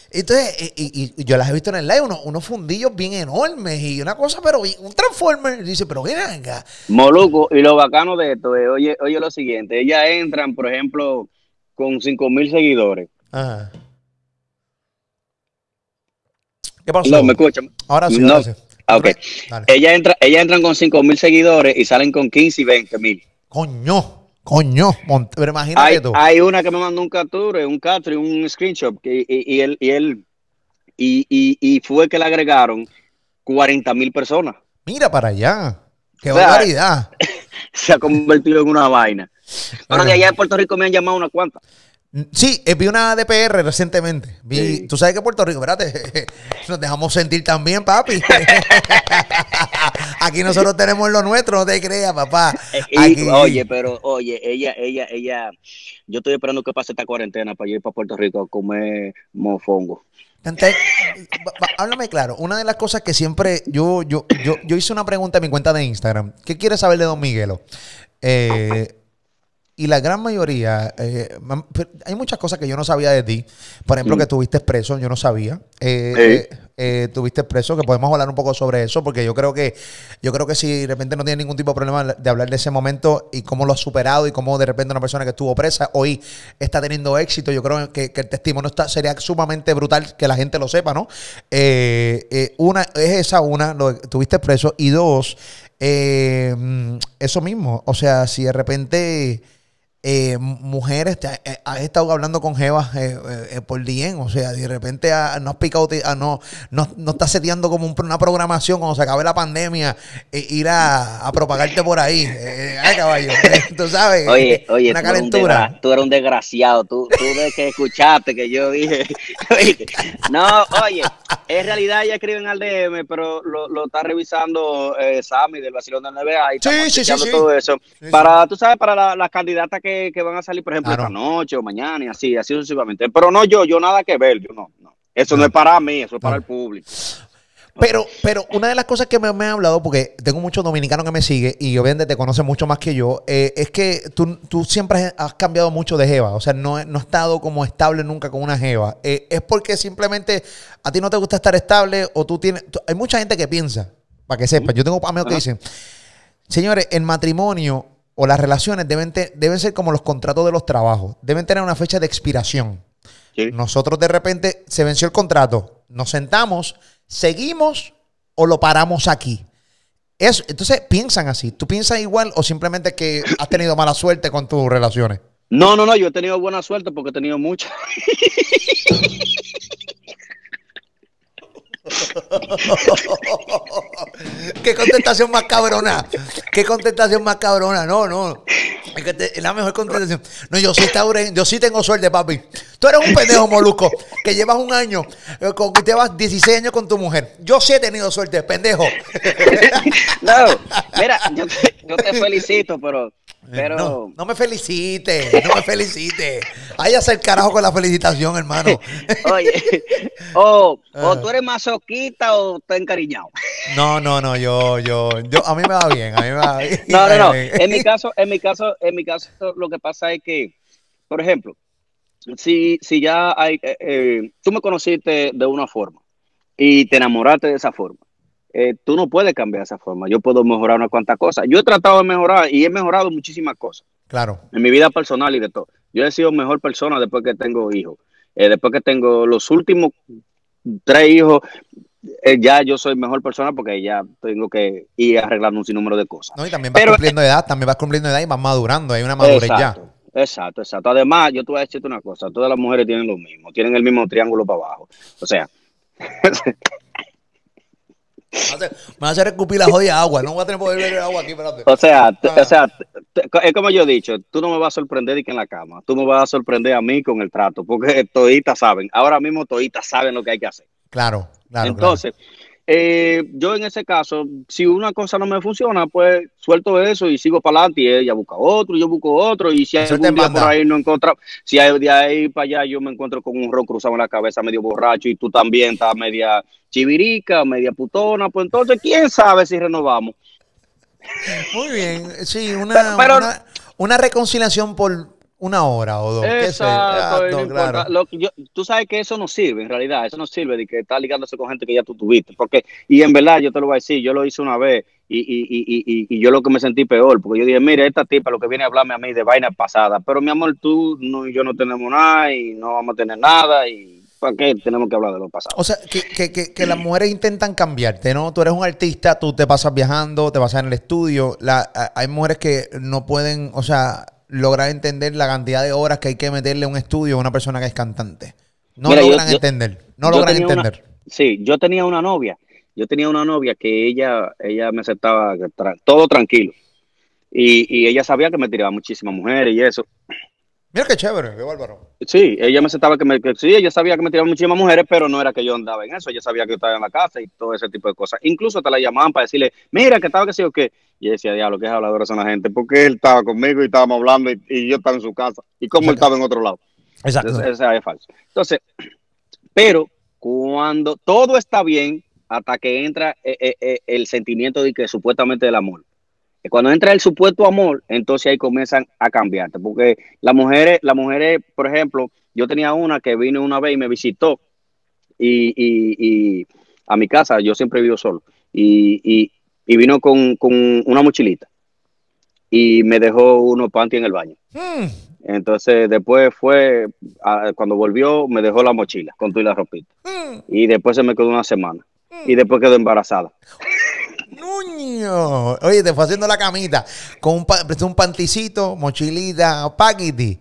entonces, y, y, yo las he visto en el live, unos, unos fundillos bien enormes y una cosa, pero un transformer. dice, pero venga. Moluco, y lo bacano de esto es, oye, oye lo siguiente, ellas entran, por ejemplo, con 5 mil seguidores. Ajá. ¿Qué pasó? No, me escuchan. Ahora sí, no. ahora ah, Ok. Ellas, entra, ellas entran con 5 mil seguidores y salen con 15 y 20 mil. Coño, coño. Pero imagínate hay, tú. Hay una que me mandó un capture, un capture, un screenshot, y, y, y él, y, él y, y, y, fue que le agregaron 40 mil personas. Mira para allá. Qué o sea, barbaridad. Se ha convertido en una vaina. Pero de allá de Puerto Rico me han llamado una cuanta. Sí, eh, vi una DPR recientemente. Vi, sí. Tú sabes que Puerto Rico, espérate, nos dejamos sentir también, papi. Aquí nosotros tenemos lo nuestro, no te creas, papá. Aquí. oye, pero oye, ella, ella, ella, yo estoy esperando que pase esta cuarentena para ir para Puerto Rico a comer mofongo. Entonces, háblame claro, una de las cosas que siempre yo, yo, yo, yo hice una pregunta en mi cuenta de Instagram. ¿Qué quieres saber de Don Miguelo? Eh, y la gran mayoría, eh, hay muchas cosas que yo no sabía de ti. Por ejemplo, que tuviste preso, yo no sabía. Eh, eh, tuviste preso, que podemos hablar un poco sobre eso, porque yo creo que, yo creo que si de repente no tiene ningún tipo de problema de hablar de ese momento y cómo lo has superado y cómo de repente una persona que estuvo presa hoy está teniendo éxito, yo creo que, el testimonio está, sería sumamente brutal que la gente lo sepa, ¿no? una, es esa una, lo tuviste preso, y dos, mm, eso mismo, o sea, si de repente eh, mujeres, eh, has estado hablando con Jevas eh, eh, por bien, o sea, de repente no has picado, no, no, no estás seteando como una programación cuando se acabe la pandemia, ir a, propagarte por ahí. ay, caballo, tú sabes, oye, oye, una calentura. tú eres un desgraciado, tú, tú de que escuchaste que yo dije, no, oye, en realidad ella escriben al DM, pero lo, lo está revisando Sammy del Basilón de NBA y sí, sí, sí, todo eso. para, tú sabes, para las la candidatas que que, van a salir, por ejemplo, esta noche o mañana y así, así sucesivamente. Pero no yo, yo nada que ver, yo no, no. Eso no, es para mí, eso es para el público. Pero, pero una de las cosas que me, me, han hablado, porque tengo muchos dominicanos que me siguen y obviamente te conocen mucho más que yo, eh, es que tú, tú, siempre has cambiado mucho de Jeva. O sea, no, no has estado como estable nunca con una Jeva. Eh, es porque simplemente a ti no te gusta estar estable o tú tienes. hay mucha gente que piensa, para que sepas. Yo tengo amigos que dicen, señores, el matrimonio o las relaciones deben, deben ser como los contratos de los trabajos. Deben tener una fecha de expiración. Nosotros de repente se venció el contrato, nos sentamos, seguimos o lo paramos aquí. Eso, entonces piensan así. ¿Tú piensas igual o simplemente que has tenido mala suerte con tus relaciones? No, no, no, yo he tenido buena suerte porque he tenido mucha. Qué contestación más cabrona. Qué contestación más cabrona. No, no. Es, la mejor contestación. No, yo sí, yo sí tengo suerte, papi. Tú eres un pendejo molusco que llevas un año, eh, con, que llevas 16 años con tu mujer. Yo sí he tenido suerte, pendejo. No, mira, yo te felicito, pero pero... No, me felicite, no me felicite. Váyase el carajo con la felicitación, hermano. Oye, o, o ah. tú eres masoquista o estás encariñado. No, no, no, yo, yo, yo, a mí me va bien, a mí me va bien. No, no, no. En mi caso, en mi caso, en mi caso, lo que pasa es que, por ejemplo, si, si ya hay, eh, eh, tú me conociste de una forma y te enamoraste de esa forma eh, tú no puedes cambiar esa forma. Yo puedo mejorar unas cuantas cosas. Yo he tratado de mejorar y he mejorado muchísimas cosas. Claro. En mi vida personal y de todo. Yo he sido mejor persona después que tengo hijos. Eh, después que tengo los últimos tres hijos, eh, ya yo soy mejor persona porque ya tengo que ir arreglando un sinnúmero de cosas. No, y también vas cumpliendo edad, también vas cumpliendo edad y vas madurando. Hay una madurez ya. Exacto, exacto. Además, yo te voy a decirte una cosa. Todas las mujeres tienen lo mismo. Tienen el mismo triángulo para abajo. O sea... Me va a hacer escupir la jodida agua. No voy a tener poder beber agua aquí, espérate. O sea, ah. o sea es como yo he dicho, tú no me vas a sorprender de que en la cama. Tú me vas a sorprender a mí con el trato, porque toditas saben. Ahora mismo toditas saben lo que hay que hacer. Claro, claro. Entonces, eh, yo en ese caso, si una cosa no me funciona, pues suelto eso y sigo para adelante y ella busca otro, yo busco otro y si hay algún día por ahí no encuentro, si hay de ahí para allá yo me encuentro con un rock cruzado en la cabeza medio borracho y tú también estás media chivirica, media putona, pues entonces quién sabe si renovamos. Muy bien, sí, una, una, una reconciliación por, una hora o dos. Exacto, claro. Lo que yo, tú sabes que eso no sirve, en realidad, eso no sirve de que estás ligándose con gente que ya tú tuviste. Porque, y en verdad, yo te lo voy a decir, yo lo hice una vez y, y, y, y, yo lo que me sentí peor, porque yo dije, mire, esta tipa lo que viene a hablarme a mí de vaina pasada, pero mi amor, tú no, y yo no tenemos nada y no vamos a tener nada y ¿para qué tenemos que hablar de lo pasado? O sea, que, que, que, que las mujeres intentan cambiarte, ¿no? Tú eres un artista, tú te pasas viajando, te pasas en el estudio, la, hay mujeres que no pueden, o sea, lograr entender la cantidad de horas que hay que meterle a un estudio a una persona que es cantante. No logran entender, no logran entender. sí, yo tenía una novia, yo tenía una novia que ella, ella me aceptaba todo tranquilo. Y, y, ella sabía que me tiraba muchísimas mujeres y eso. Mira qué chévere, qué bárbaro. Sí, ella me aceptaba que me, que, sí, ella sabía que me tiraba muchísimas mujeres, pero no era que yo andaba en eso, ella sabía que yo estaba en la casa y todo ese tipo de cosas. Incluso te la llamaban para decirle, mira, que estaba que sí o qué. Y decía, diablo, qué habladora son la gente, porque él estaba conmigo y estábamos hablando y, yo estaba en su casa. Y como él estaba en otro lado. Exacto. Eso es falso. Entonces, pero cuando todo está bien, hasta que entra eh, eh, eh, el sentimiento de que supuestamente el amor Cuando entra el supuesto amor, entonces ahí comienzan a cambiarte. Porque las mujeres, las mujeres, por ejemplo, yo tenía una que vino una vez y me visitó y, y, a mi casa, yo siempre vivo solo, y, y vino con, con, una mochilita y me dejó unos panty en el baño. Hmm. Entonces después fue, cuando volvió, me dejó la mochila con tu y la ropita. Hmm. Y después se me quedó una semana. Hmm. Y después quedó embarazada. Nuño. Oye, te fue haciendo la camita con un, un panticito, mochilita, paquiti.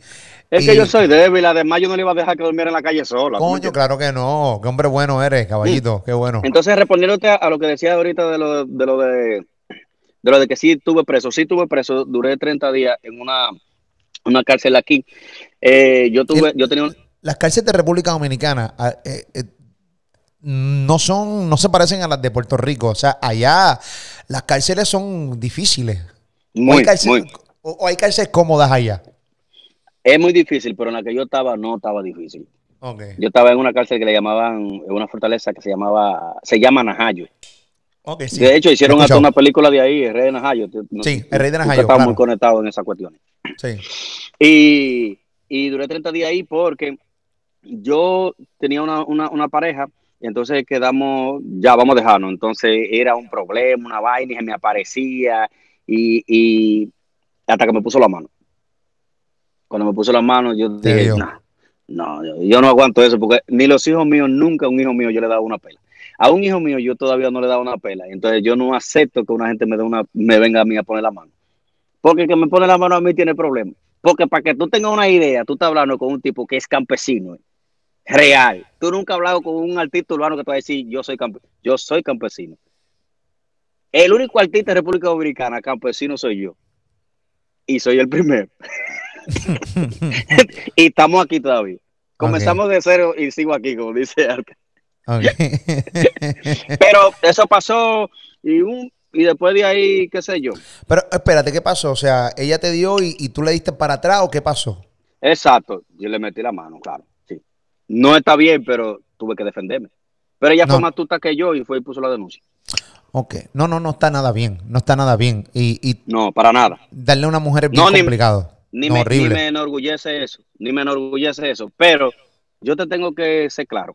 Es que yo soy débil, además yo no le iba a dejar que durmiera en la calle sola. Coño, claro que no. Qué hombre bueno eres, caballito. Qué bueno. Entonces, respondiéndote a, lo que decía ahorita de lo de, lo de, de lo de que sí tuve preso. Sí tuve preso, duré 30 días en una, una cárcel aquí. Eh, yo tuve, yo tenía Las cárceles de República Dominicana ah, eh, eh, no son, no se parecen a las de Puerto Rico. O sea, allá las cárceles son difíciles. Muy, muy. o hay cárceles cómodas allá. Es muy difícil, pero en la que yo estaba no estaba difícil. Yo estaba en una cárcel que le llamaban, en una fortaleza que se llamaba, se llama Najayo. De hecho, hicieron hasta una película de ahí, el Rey de Najayo. Sí, el Rey de Najayo. Estaba muy conectado en esas cuestiones. Sí. Y, y, duré 30 días ahí porque yo tenía una, una, una pareja y entonces quedamos, ya vamos a dejarnos. Entonces era un problema, una vaina y se me aparecía y, y hasta que me puso la mano cuando me puso las manos, yo dije, no, no, yo, no aguanto eso, porque ni los hijos míos, nunca a un hijo mío yo le he dado una pela. A un hijo mío yo todavía no le he dado una pela. Entonces yo no acepto que una gente me, dé una, me venga a mí a poner la mano. Porque el que me pone la mano a mí tiene problemas. Porque para que tú tengas una idea, tú estás hablando con un tipo que es campesino, real. Tú nunca has hablado con un artista urbano que te va a decir, yo soy, yo soy campesino. El único artista de República Dominicana campesino soy yo. Y soy el primero. y estamos aquí todavía. Comenzamos de cero y sigo aquí, como dice Arca. Pero eso pasó y, un, y después de ahí, qué sé yo. Pero espérate, ¿qué pasó? O sea, ella te dio y, tú le diste para atrás o qué pasó? Exacto, yo le metí la mano, claro. No está bien, pero tuve que defenderme. Pero ella fue más tuta que yo y fue y puso la denuncia. Ok, no, no, no está nada bien, no está nada bien. Y, no, para nada. Darle a una mujer es bien complicado. Ni, me, enorgullece eso, ni me enorgullece eso. Pero yo te tengo que ser claro.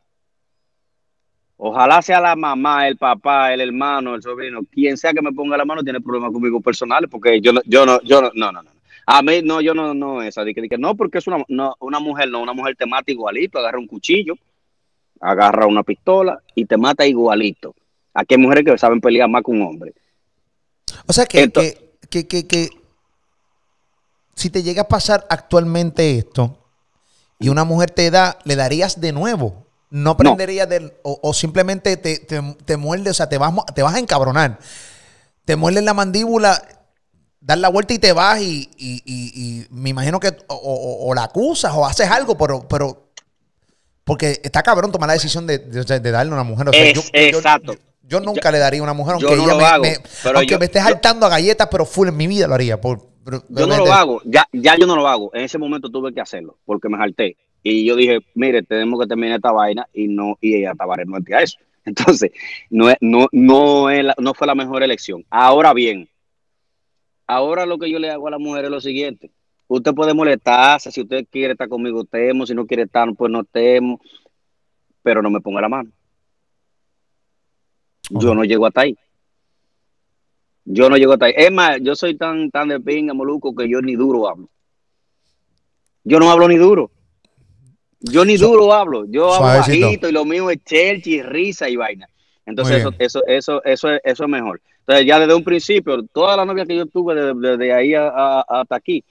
Ojalá sea la mamá, el papá, el hermano, el sobrino, quien sea que me ponga la mano tiene problemas conmigo personales, porque yo no, yo no, yo no, no, no, no. A mí no, yo no, no esa, de que, no, porque es una, una mujer, no, una mujer te mata igualito, agarra un cuchillo, agarra una pistola y te mata igualito. Aquí hay mujeres que saben pelear más que un hombre. O sea que, que, que, que si te llega a pasar actualmente esto y una mujer te da, ¿le darías de nuevo? No aprenderías del. O, simplemente te, te, muerde, o sea, te vas, te vas a encabronar. Te muerde la mandíbula, das la vuelta y te vas y, me imagino que o, la acusas o haces algo, pero, pero porque está cabrón tomar la decisión de, darle a una mujer. exacto. Yo, nunca le daría a una mujer, aunque ella me, aunque me esté saltando a galletas, pero full en mi vida lo haría. Por, yo no lo hago, ya, ya yo no lo hago. En ese momento tuve que hacerlo porque me salté. Y yo dije, mire, tenemos que terminar esta vaina y no, y ella estaba renuente a eso. Entonces, no, no, no, es no fue la mejor elección. Ahora bien, ahora lo que yo le hago a la mujer es lo siguiente. Usted puede molestarse, si usted quiere estar conmigo, temo, si no quiere estar, pues no temo, pero no me ponga la mano. Yo no llego hasta ahí. Yo no llego hasta ahí. Es más, yo soy tan, tan de pinga, moluco, que yo ni duro hablo. Yo no hablo ni duro. Yo ni duro hablo. Yo hablo bajito y lo mío es chelchi, risa y vaina. Entonces eso, eso, eso, eso, es, eso es mejor. Entonces ya desde un principio, todas las novias que yo tuve desde, ahí hasta aquí,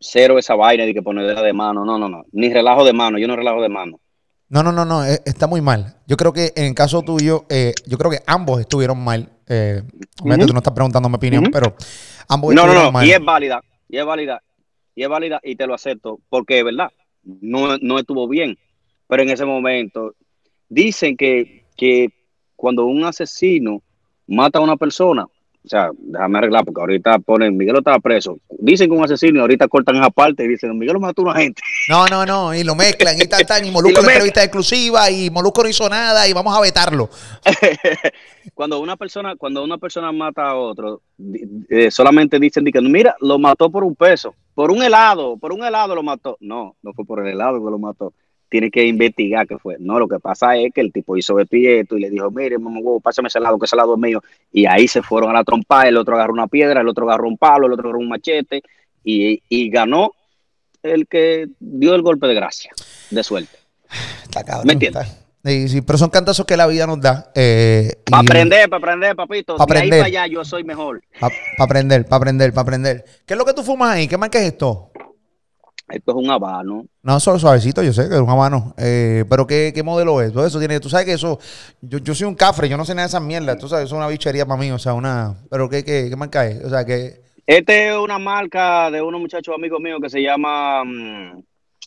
cero esa vaina de que ponerla de mano. No, no, no. Ni relajo de mano. Yo no relajo de mano. No, no, no, no. Eh, está muy mal. Yo creo que en el caso tuyo, eh, yo creo que ambos estuvieron mal. Eh, tú no estás preguntando mi opinión, pero ambos no, no, no, Y es válida, y es válida, y es válida, y te lo acepto, porque es verdad, no, no estuvo bien. Pero en ese momento, dicen que, que cuando un asesino mata a una persona, O sea, déjame arreglar, porque ahorita ponen, Miguel estaba preso. Dicen que un asesino y ahorita cortan esa parte y dicen, Miguel mató a una gente. No, no, no, y lo mezclan y tal, tal, y Molusco entrevista exclusiva y Molusco no hizo nada y vamos a vetarlo. cuando una persona, cuando una persona mata a otro, eh, solamente dicen que mira, lo mató por un peso, por un helado, por un helado lo mató. No, no fue por el helado que lo mató tiene que investigar qué fue. No, lo que pasa es que el tipo hizo de y le dijo, mire, mamá, pásame ese lado, que ese lado es mío. Y ahí se fueron a la trompa, el otro agarró una piedra, el otro agarró un palo, el otro agarró un machete y, ganó el que dio el golpe de gracia, de suerte. Está cabrón, ¿Me entiendes? Sí, pero son cantazos que la vida nos da. Eh, para aprender, para aprender, papito. Para aprender. ahí para allá yo soy mejor. Para aprender, para aprender, para aprender. ¿Qué es lo que tú fumas ahí? ¿Qué marca es esto? Esto es un habano. No, solo suavecito, yo sé que es un habano. Eh, pero ¿qué, modelo es? Todo eso tiene, tú sabes que eso, yo, yo soy un cafre, yo no sé nada de esas mierdas. Tú sabes, eso es una bichería para mí, o sea, una. Pero ¿qué, qué, marca es? O sea, que. Este es una marca de unos muchachos amigos míos que se llama mm,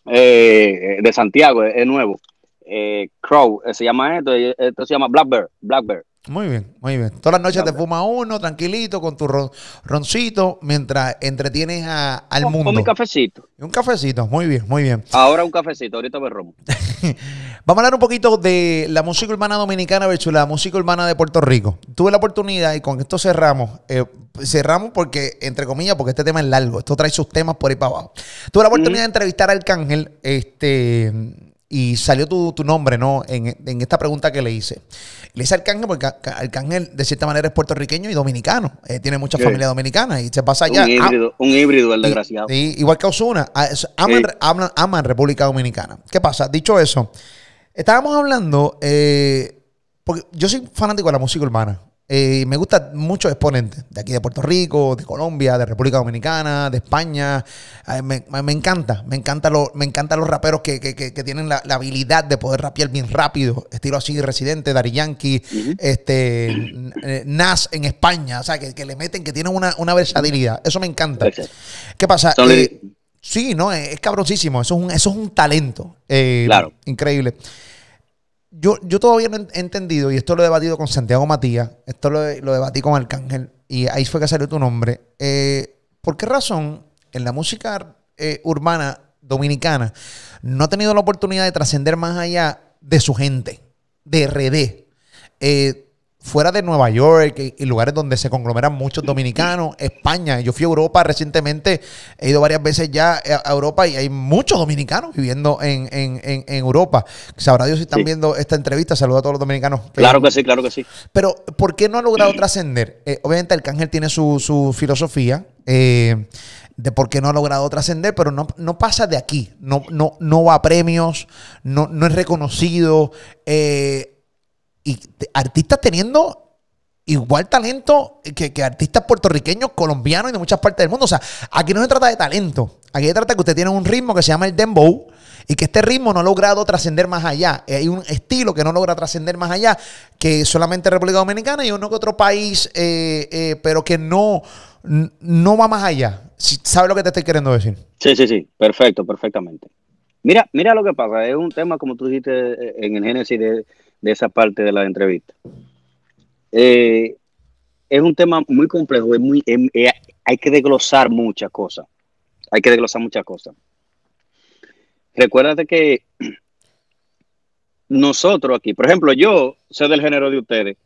eh, de Santiago, es, nuevo. Eh, Crow, se llama esto, esto se llama Blackbird, Blackbird. Muy bien, muy bien. Todas las noches te fuma uno, tranquilito, con tu roncito, mientras entretienes al mundo. Con mi cafecito. Un cafecito, muy bien, muy bien. Ahora un cafecito, ahorita me romo. Vamos a hablar un poquito de la música urbana dominicana versus la música urbana de Puerto Rico. Tuve la oportunidad y con esto cerramos. Eh, cerramos porque, entre comillas, porque este tema es largo. Esto trae sus temas por ahí para abajo. Tuve la oportunidad de entrevistar a Arcángel, este y salió tu, nombre, ¿no? En, esta pregunta que le hice. Le hice Arcángel porque Arcángel, de cierta manera, es puertorriqueño y dominicano. Eh, tiene mucha familia dominicana y se pasa allá. Un híbrido, un híbrido el desgraciado. Y, igual que Osuna. Ah, aman, República Dominicana. ¿Qué pasa? Dicho eso, estábamos hablando, eh, porque yo soy fanático de la música urbana. Eh, me gustan muchos exponentes de aquí de Puerto Rico, de Colombia, de República Dominicana, de España. me, encanta, me encanta lo, me encantan los raperos que, tienen la, habilidad de poder rapear bien rápido, estilo así Residente, Dari Yankee, este, eh, Nas en España, o sea, que, le meten, que tienen una, versatilidad. Eso me encanta. ¿Qué pasa? Eh, sí, no, es, cabroncísimo, eso es un, eso es un talento. claro. Increíble yo, yo todavía no he entendido, y esto lo he debatido con Santiago Matías, esto lo, lo debatí con Arcángel, y ahí fue que salió tu nombre. Eh, ¿Por qué razón en la música eh, urbana dominicana no ha tenido la oportunidad de trascender más allá de su gente, de RD? Eh, fuera de Nueva York y, lugares donde se conglomeran muchos dominicanos, España. Yo fui a Europa recientemente, he ido varias veces ya a Europa y hay muchos dominicanos viviendo en, Europa. Sabrá Dios si están viendo esta entrevista. Saludo a todos los dominicanos. claro que sí, claro que sí. Pero, ¿por qué no ha logrado trascender? Eh, obviamente, el Cángel tiene su, filosofía. Eh, de por qué no ha logrado trascender, pero no, no, pasa de aquí, no, no, no va a premios, no, no es reconocido. Eh, y artistas teniendo igual talento que, artistas puertorriqueños, colombianos y de muchas partes del mundo. O sea, aquí no se trata de talento. Aquí se trata de que usted tiene un ritmo que se llama el dembow y que este ritmo no ha logrado trascender más allá. Hay un estilo que no logra trascender más allá que solamente República Dominicana y uno que otro país, eh, eh, pero que no, no va más allá. ¿Sabes lo que te estoy queriendo decir? Sí, sí, sí. Perfecto, perfectamente. Mira, mira lo que pasa. Es un tema, como tú dijiste eh, en el génesis de de esa parte de la entrevista. Eh, es un tema muy complejo, es muy, eh, hay que desglosar muchas cosas. Hay que desglosar muchas cosas. Recuérdate que nosotros aquí, por ejemplo, yo sé del género de ustedes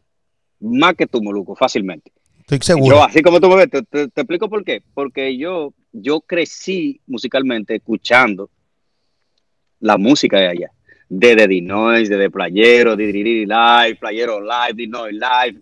más que tú, Moluco, fácilmente. Estoy seguro. Yo, así como tú me ves, te, te, explico por qué. Porque yo, yo crecí musicalmente escuchando la música de allá de The Dinois, de The Playero, de Diri Live, Playero Live, Dinois Live,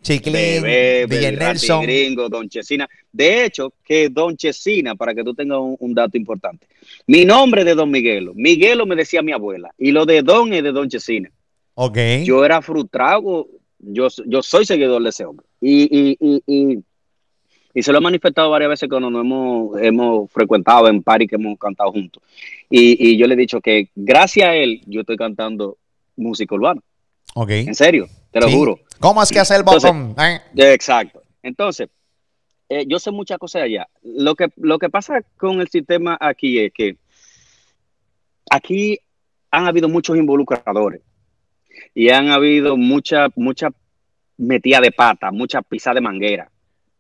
Bebé, Nelson. Gringo, Don Chesina. De hecho, que Don Chesina, para que tú tengas un, dato importante, mi nombre es de Don Miguelo. Miguelo me decía mi abuela, y lo de Don es de Don Chesina. Ok. Yo era frustrado, yo, yo soy seguidor de ese hombre. y, y, y y se lo he manifestado varias veces cuando nos hemos, hemos frecuentado en paris que hemos cantado juntos. Y, yo le he dicho que gracias a él yo estoy cantando música urbana. Ok. En serio, te lo juro. ¿Cómo es que hace el botón? Eh. Exacto. Entonces, eh, yo sé muchas cosas allá. Lo que, lo que pasa con el sistema aquí es que aquí han habido muchos involucradores y han habido mucha, mucha metida de pata, mucha pisada de manguera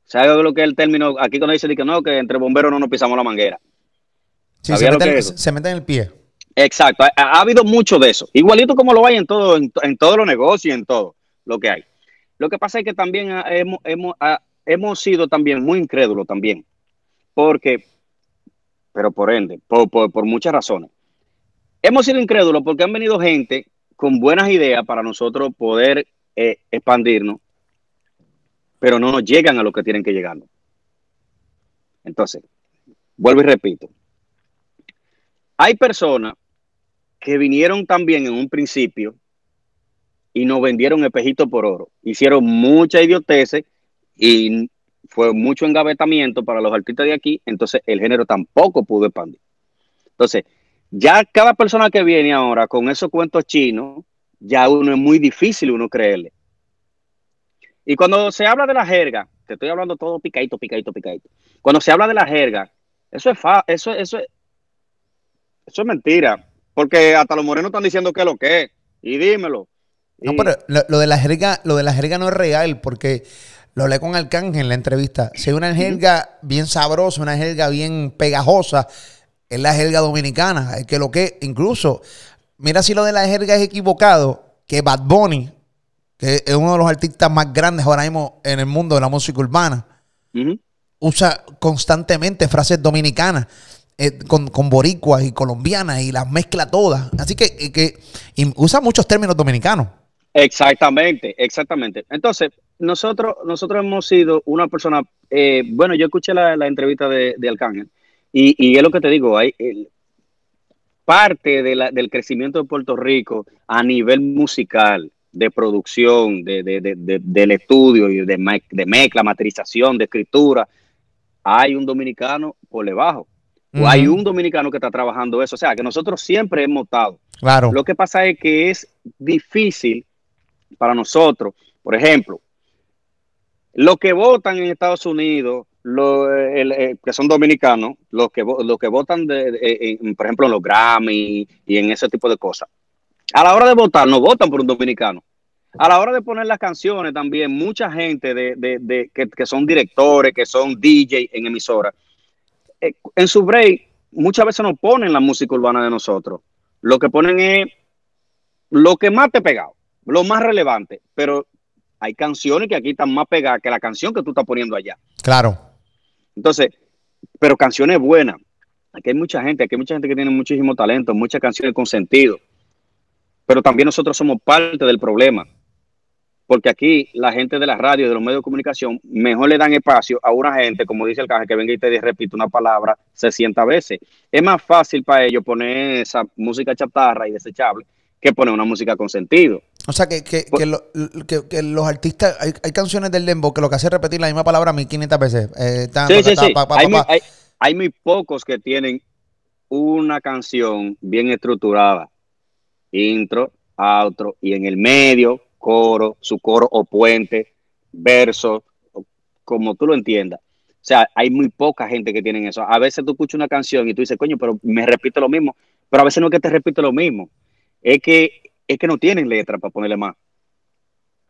¿Sabes lo que es el término? Aquí cuando dice que no, que entre bomberos no nos pisamos la manguera. Sí, se meten, se mete en el pie. Exacto, ha, habido mucho de eso. Igualito como lo hay en todo, en, todos los negocios y en todo lo que hay. Lo que pasa es que también hemos, hemos, hemos sido también muy incrédulos también. Porque, pero por ende, por, por muchas razones. Hemos sido incrédulos porque han venido gente con buenas ideas para nosotros poder eh, expandirnos, pero no nos llegan a lo que tienen que llegar. Entonces, vuelvo y repito. Hay personas que vinieron también en un principio y nos vendieron espejito por oro. Hicieron mucha idioteces y fue mucho engavetamiento para los artistas de aquí, entonces el género tampoco pudo expandir. Entonces, ya cada persona que viene ahora con esos cuentos chinos, ya uno es muy difícil uno creerle. Y cuando se habla de la jerga, te estoy hablando todo picadito, picadito, picadito. Cuando se habla de la jerga, eso es fa eso, eso, eso es mentira. Porque hasta los morenos están diciendo que es lo que es. Y dímelo. No, pero lo, de la jerga, lo de la jerga no es real, porque lo hablé con Arcángel en la entrevista. Si hay una jerga bien sabrosa, una jerga bien pegajosa, es la jerga dominicana. Es que lo que, incluso, mira si lo de la jerga es equivocado, que Bad Bunny, que es uno de los artistas más grandes ahora mismo en el mundo de la música urbana, usa constantemente frases dominicanas. Eh, con, con, boricuas y colombianas y las mezcla todas. Así que, que usa muchos términos dominicanos. Exactamente, exactamente. Entonces, nosotros, nosotros hemos sido una persona, eh, bueno, yo escuché la, entrevista de, de Arcángel y, y, es lo que te digo, hay parte de la, del crecimiento de Puerto Rico a nivel musical, de producción, de, de, del estudio y de, de mezcla, materialización, de escritura, hay un dominicano por debajo. O hay un dominicano que está trabajando eso. O sea, que nosotros siempre hemos estado. Claro. Lo que pasa es que es difícil para nosotros, por ejemplo, los que votan en Estados Unidos, los eh, que son dominicanos, los que, los que votan, de, por ejemplo, en los Grammy y en ese tipo de cosas, a la hora de votar, no votan por un dominicano. A la hora de poner las canciones también, mucha gente de, que, son directores, que son DJ en emisoras, eh, en su break muchas veces no ponen la música urbana de nosotros. Lo que ponen es lo que más te ha pegado lo más relevante, pero hay canciones que aquí están más pegadas que la canción que tú estás poniendo allá. Claro. Entonces, pero canciones buenas. Aquí hay mucha gente, aquí hay mucha gente que tiene muchísimo talento, muchas canciones con sentido. Pero también nosotros somos parte del problema. Porque aquí la gente de la radio, de los medios de comunicación, mejor le dan espacio a una gente, como dice el caja, que venga y te repite una palabra 60 veces. Es más fácil para ellos poner esa música chatarra y desechable que poner una música con sentido. O sea, que, que, que, los artistas, hay, canciones del Dembow que lo que hace es repetir la misma palabra 1500 veces. Eh, sí, sí, sí. hay, muy, pocos que tienen una canción bien estructurada. Intro, outro, y en el medio, coro, su coro o puente, verso, como tú lo entiendas. O sea, hay muy poca gente que tiene eso. A veces tú escuchas una canción y tú dices, coño, pero me repite lo mismo. Pero a veces no es que te repite lo mismo. Es que es que no tienen letra para ponerle más.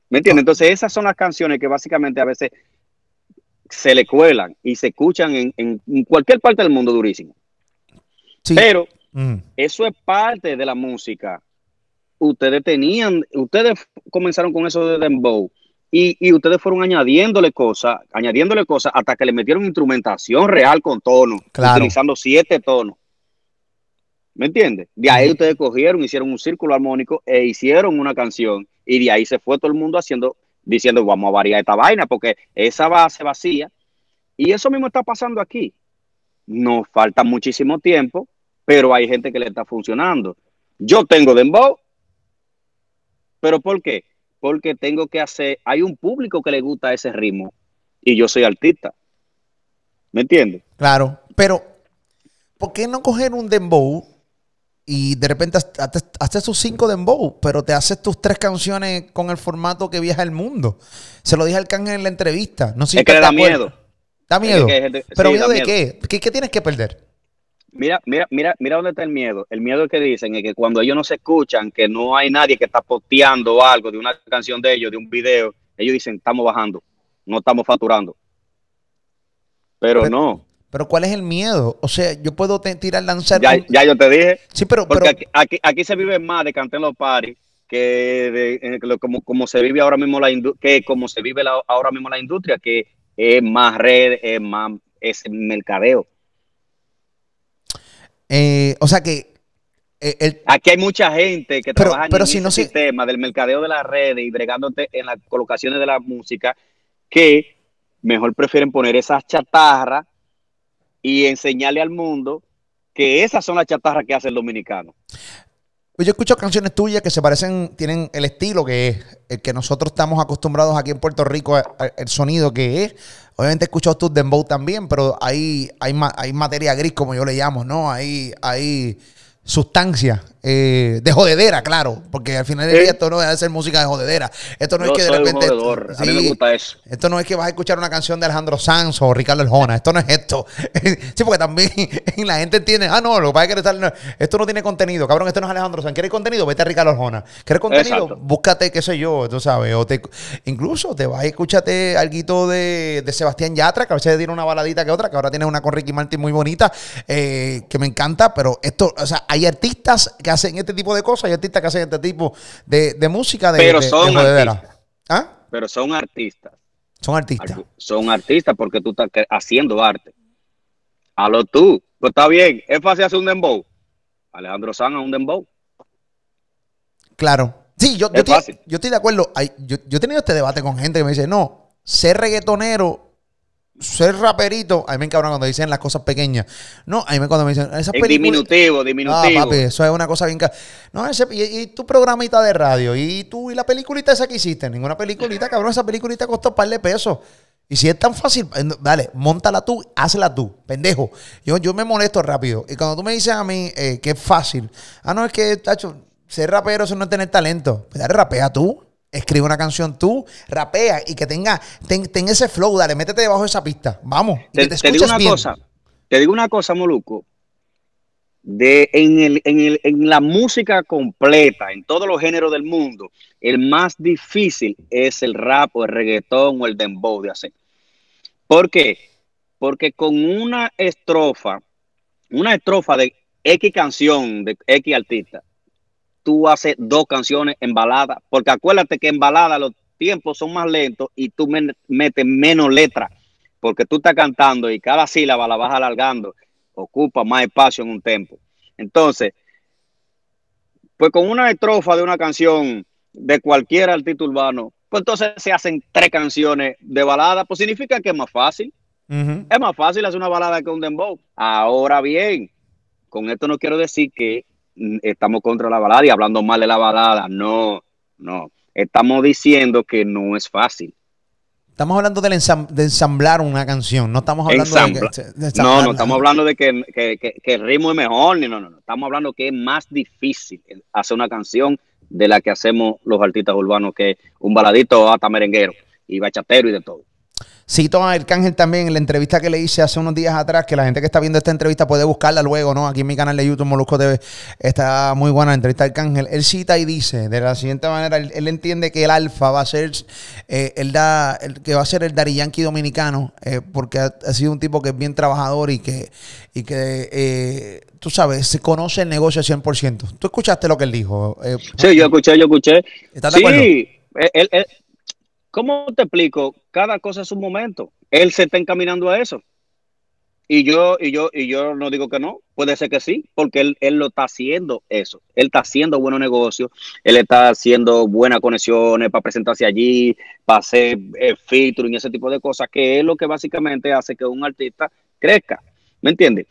¿Me entiendes? Entonces esas son las canciones que básicamente a veces se le cuelan y se escuchan en, cualquier parte del mundo durísimo. Pero mm. eso es parte de la música. Ustedes tenían, ustedes comenzaron con eso de dembow y, y ustedes fueron añadiéndole cosas, añadiéndole cosas hasta que le metieron instrumentación real con tono, utilizando siete tonos. ¿Me entiendes? De ahí ustedes cogieron, hicieron un círculo armónico e hicieron una canción. Y de ahí se fue todo el mundo haciendo, diciendo, vamos a variar esta vaina, porque esa base vacía. Y eso mismo está pasando aquí. Nos falta muchísimo tiempo, pero hay gente que le está funcionando. Yo tengo Dembow, pero ¿por qué? Porque tengo que hacer, hay un público que le gusta ese ritmo y yo soy artista. ¿Me entiendes? Claro, pero ¿por qué no coger un dembow y de repente haces tus cinco dembow, pero te haces tus tres canciones con el formato que viaja el mundo. Se lo dije al Cángel en la entrevista. No sé es que le da miedo. Da miedo. pero miedo de qué? qué? tienes que perder? Mira, mira, mira, mira dónde está el miedo. El miedo que dicen es que cuando ellos no se escuchan, que no hay nadie que está posteando algo de una canción de ellos, de un video, ellos dicen, estamos bajando, no estamos facturando. pero, no. Pero ¿cuál es el miedo? O sea, yo puedo tirar, lanzar... Ya, ya yo te dije. Sí, pero... Porque Aquí, aquí, se vive más de cantar en los paris que de, como, como se vive ahora mismo la que como se vive ahora mismo la industria, que es más red, es más es mercadeo. Eh, o sea que eh, Aquí hay mucha gente que trabaja en el sistema del mercadeo de las redes y bregándote en las colocaciones de la música que mejor prefieren poner esas chatarras y enseñarle al mundo que esas son las chatarras que hace el dominicano. Pues yo escucho canciones tuyas que se parecen, tienen el estilo que es, el que nosotros estamos acostumbrados aquí en Puerto Rico, el sonido que es. Obviamente he escuchado tus dembow también, pero hay, hay, hay materia gris, como yo le llamo, ¿no? Hay, hay sustancia eh, de jodedera, claro, porque al final del día esto no debe ser música de jodedera. Esto no es que de repente. a mí me gusta eso. Esto no es que vas a escuchar una canción de Alejandro Sanz o Ricardo Eljona. Esto no es esto. sí, porque también la gente entiende, ah, no, lo que pasa es que esto no tiene contenido, cabrón, esto no es Alejandro Sanz. ¿Quieres contenido? Vete a Ricardo Eljona. ¿Quieres contenido? Búscate, qué sé yo, tú sabes. O te, incluso te vas a escúchate algo de, de Sebastián Yatra, que a veces tiene una baladita que otra, que ahora tiene una con Ricky Martin muy bonita, eh, que me encanta, pero esto, o sea, hay artistas que hacen este tipo de cosas y artistas que hacen este tipo de, música de, Pero son artistas. ¿Ah? Pero son artistas. Son artistas. Son artistas porque tú estás haciendo arte. A lo tú. Pues está bien. Es fácil hacer un dembow. Alejandro Sanz un dembow. Claro. Sí, yo, yo, estoy, yo estoy de acuerdo. yo, yo he tenido este debate con gente que me dice, no, ser reggaetonero ser raperito, a mí me encabron cuando dicen las cosas pequeñas. No, a mí me cuando me dicen esas películas. Diminutivo, diminutivo. papi, eso es una cosa bien. No, ese, y, tu programita de radio, y tú, y la peliculita esa que hiciste, ninguna peliculita, cabrón, esa peliculita costó un par de pesos. Y si es tan fácil, eh, dale, montala tú, hazla tú, pendejo. Yo, yo me molesto rápido. Y cuando tú me dices a mí eh, que es fácil, ah, no, es que, tacho, ser rapero eso no es tener talento. Pues dale, rapea tú escribe una canción tú, rapea y que tenga, ten, ese flow, dale, métete debajo de esa pista. Vamos. Te, digo una cosa, te digo una cosa, Moluco. De, en, el, en, el, en la música completa, en todos los géneros del mundo, el más difícil es el rap o el reggaetón o el dembow de hacer. ¿Por qué? Porque con una estrofa, una estrofa de X canción de X artista, tú haces dos canciones en balada, porque acuérdate que en balada los tiempos son más lentos y tú metes menos letra, porque tú estás cantando y cada sílaba la vas alargando, ocupa más espacio en un tempo. Entonces, pues con una estrofa de una canción de cualquier artista urbano, pues entonces se hacen tres canciones de balada, pues significa que es más fácil. Es más fácil hacer una balada que un dembow. Ahora bien, con esto no quiero decir que estamos contra la balada y hablando mal de la balada. No, no. Estamos diciendo que no es fácil. Estamos hablando de, ensamblar una canción, no estamos hablando de, No, no estamos hablando de que, el ritmo es mejor, no, no, no. Estamos hablando que es más difícil hacer una canción de la que hacemos los artistas urbanos, que un baladito hasta merenguero y bachatero y de todo. Cito a Arcángel también en la entrevista que le hice hace unos días atrás, que la gente que está viendo esta entrevista puede buscarla luego, ¿no? Aquí en mi canal de YouTube, Molusco TV, está muy buena la entrevista de Arcángel. Él cita y dice de la siguiente manera, él, entiende que el alfa va a ser, eh, el da, el, que va a ser el Dari Yankee dominicano, eh, porque ha, sido un tipo que es bien trabajador y que, y que eh, tú sabes, se conoce el negocio al 100%. ¿Tú escuchaste lo que él dijo? sí, yo escuché, yo escuché. ¿Estás de sí, él, él ¿Cómo te explico? Cada cosa es un momento. Él se está encaminando a eso. Y yo, y yo, y yo no digo que no, puede ser que sí, porque él, él lo está haciendo eso. Él está haciendo buenos negocios, él está haciendo buenas conexiones para presentarse allí, para hacer eh, y ese tipo de cosas, que es lo que básicamente hace que un artista crezca. ¿Me entiendes?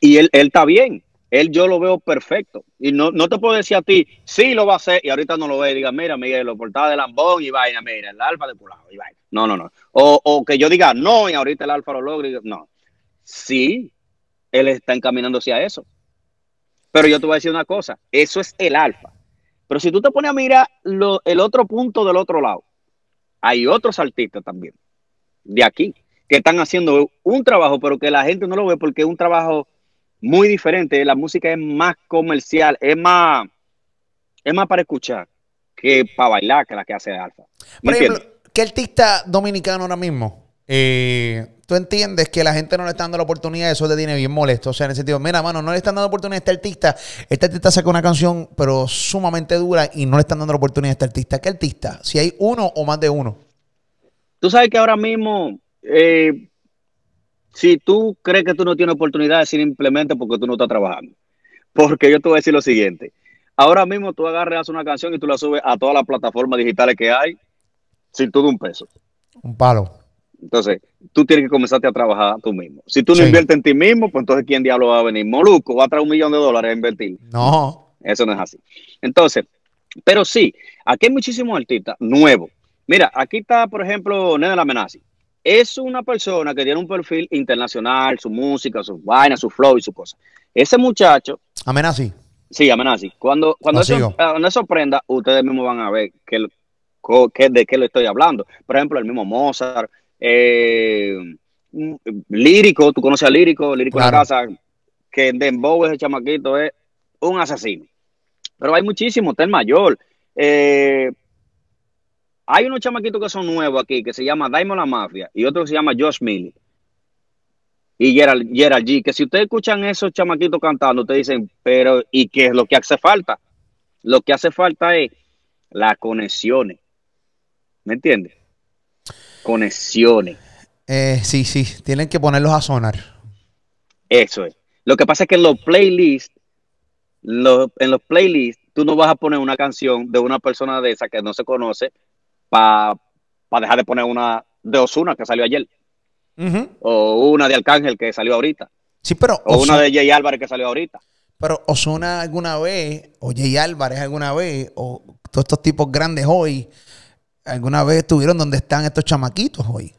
Y él, él está bien él yo lo veo perfecto. Y no, no te puedo decir a ti, sí lo va a hacer, y ahorita no lo ve y diga, mira, Miguel, lo portada de Lambón y vaina, mira, el alfa de Pulado y vaina. No, no, no. O, o, que yo diga, no, y ahorita el alfa lo logra. no. Sí, él está encaminándose a eso. Pero yo te voy a decir una cosa, eso es el alfa. Pero si tú te pones a mirar lo, el otro punto del otro lado, hay otros artistas también, de aquí, que están haciendo un trabajo, pero que la gente no lo ve porque es un trabajo muy diferente. La música es más comercial, es más, es más para escuchar que para bailar que la que hace Alfa. Por ejemplo, ¿qué artista dominicano ahora mismo? Eh, tú entiendes que la gente no le está dando la oportunidad, eso te tiene bien molesto. O sea, en el sentido, mira, mano, no le están dando oportunidad a este artista. Este artista saca una canción, pero sumamente dura y no le están dando la oportunidad a este artista. ¿Qué artista? Si hay uno o más de uno. Tú sabes que ahora mismo, eh, si tú crees que tú no tienes oportunidad, simplemente porque tú no estás trabajando. Porque yo te voy a decir lo siguiente. Ahora mismo tú agarras una canción y tú la subes a todas las plataformas digitales que hay sin todo un peso. Un palo. Entonces, tú tienes que comenzarte a trabajar tú mismo. Si tú no inviertes en ti mismo, pues entonces ¿quién diablo va a venir? Moluco va a traer un millón de dólares a invertir. No. Eso no es así. Entonces, pero sí, aquí hay muchísimos artistas nuevos. Mira, aquí está, por ejemplo, Nena La Amenazi. Es una persona que tiene un perfil internacional, su música, sus vainas, su flow y su cosa. Ese muchacho. Amenazi. Sí, Amenazi. Cuando, cuando, eso, cuando eso prenda, ustedes mismos van a ver que, que, de qué le estoy hablando. Por ejemplo, el mismo Mozart, eh, lírico, tú conoces a lírico, lírico en la casa, que Dembow ese chamaquito es un asesino. Pero hay muchísimos, está el mayor. Eh, hay unos chamaquitos que son nuevos aquí, que se llama Daimon la Mafia, y otro que se llama Josh Millie. Y Gerald, Gerald G, que si ustedes escuchan esos chamaquitos cantando, ustedes dicen, pero ¿y qué es lo que hace falta? Lo que hace falta es las conexiones. ¿Me entiendes? conexiones. Eh, sí, sí, tienen que ponerlos a sonar. Eso es. Lo que pasa es que en los playlists, en los playlists, tú no vas a poner una canción de una persona de esa que no se conoce para dejar de poner una de Osuna que salió ayer. O una de Arcángel que salió ahorita. Sí, pero. O una de Jay Álvarez que salió ahorita. Pero Osuna alguna vez, o Jay Álvarez alguna vez, o todos estos tipos grandes hoy, alguna vez estuvieron donde están estos chamaquitos hoy.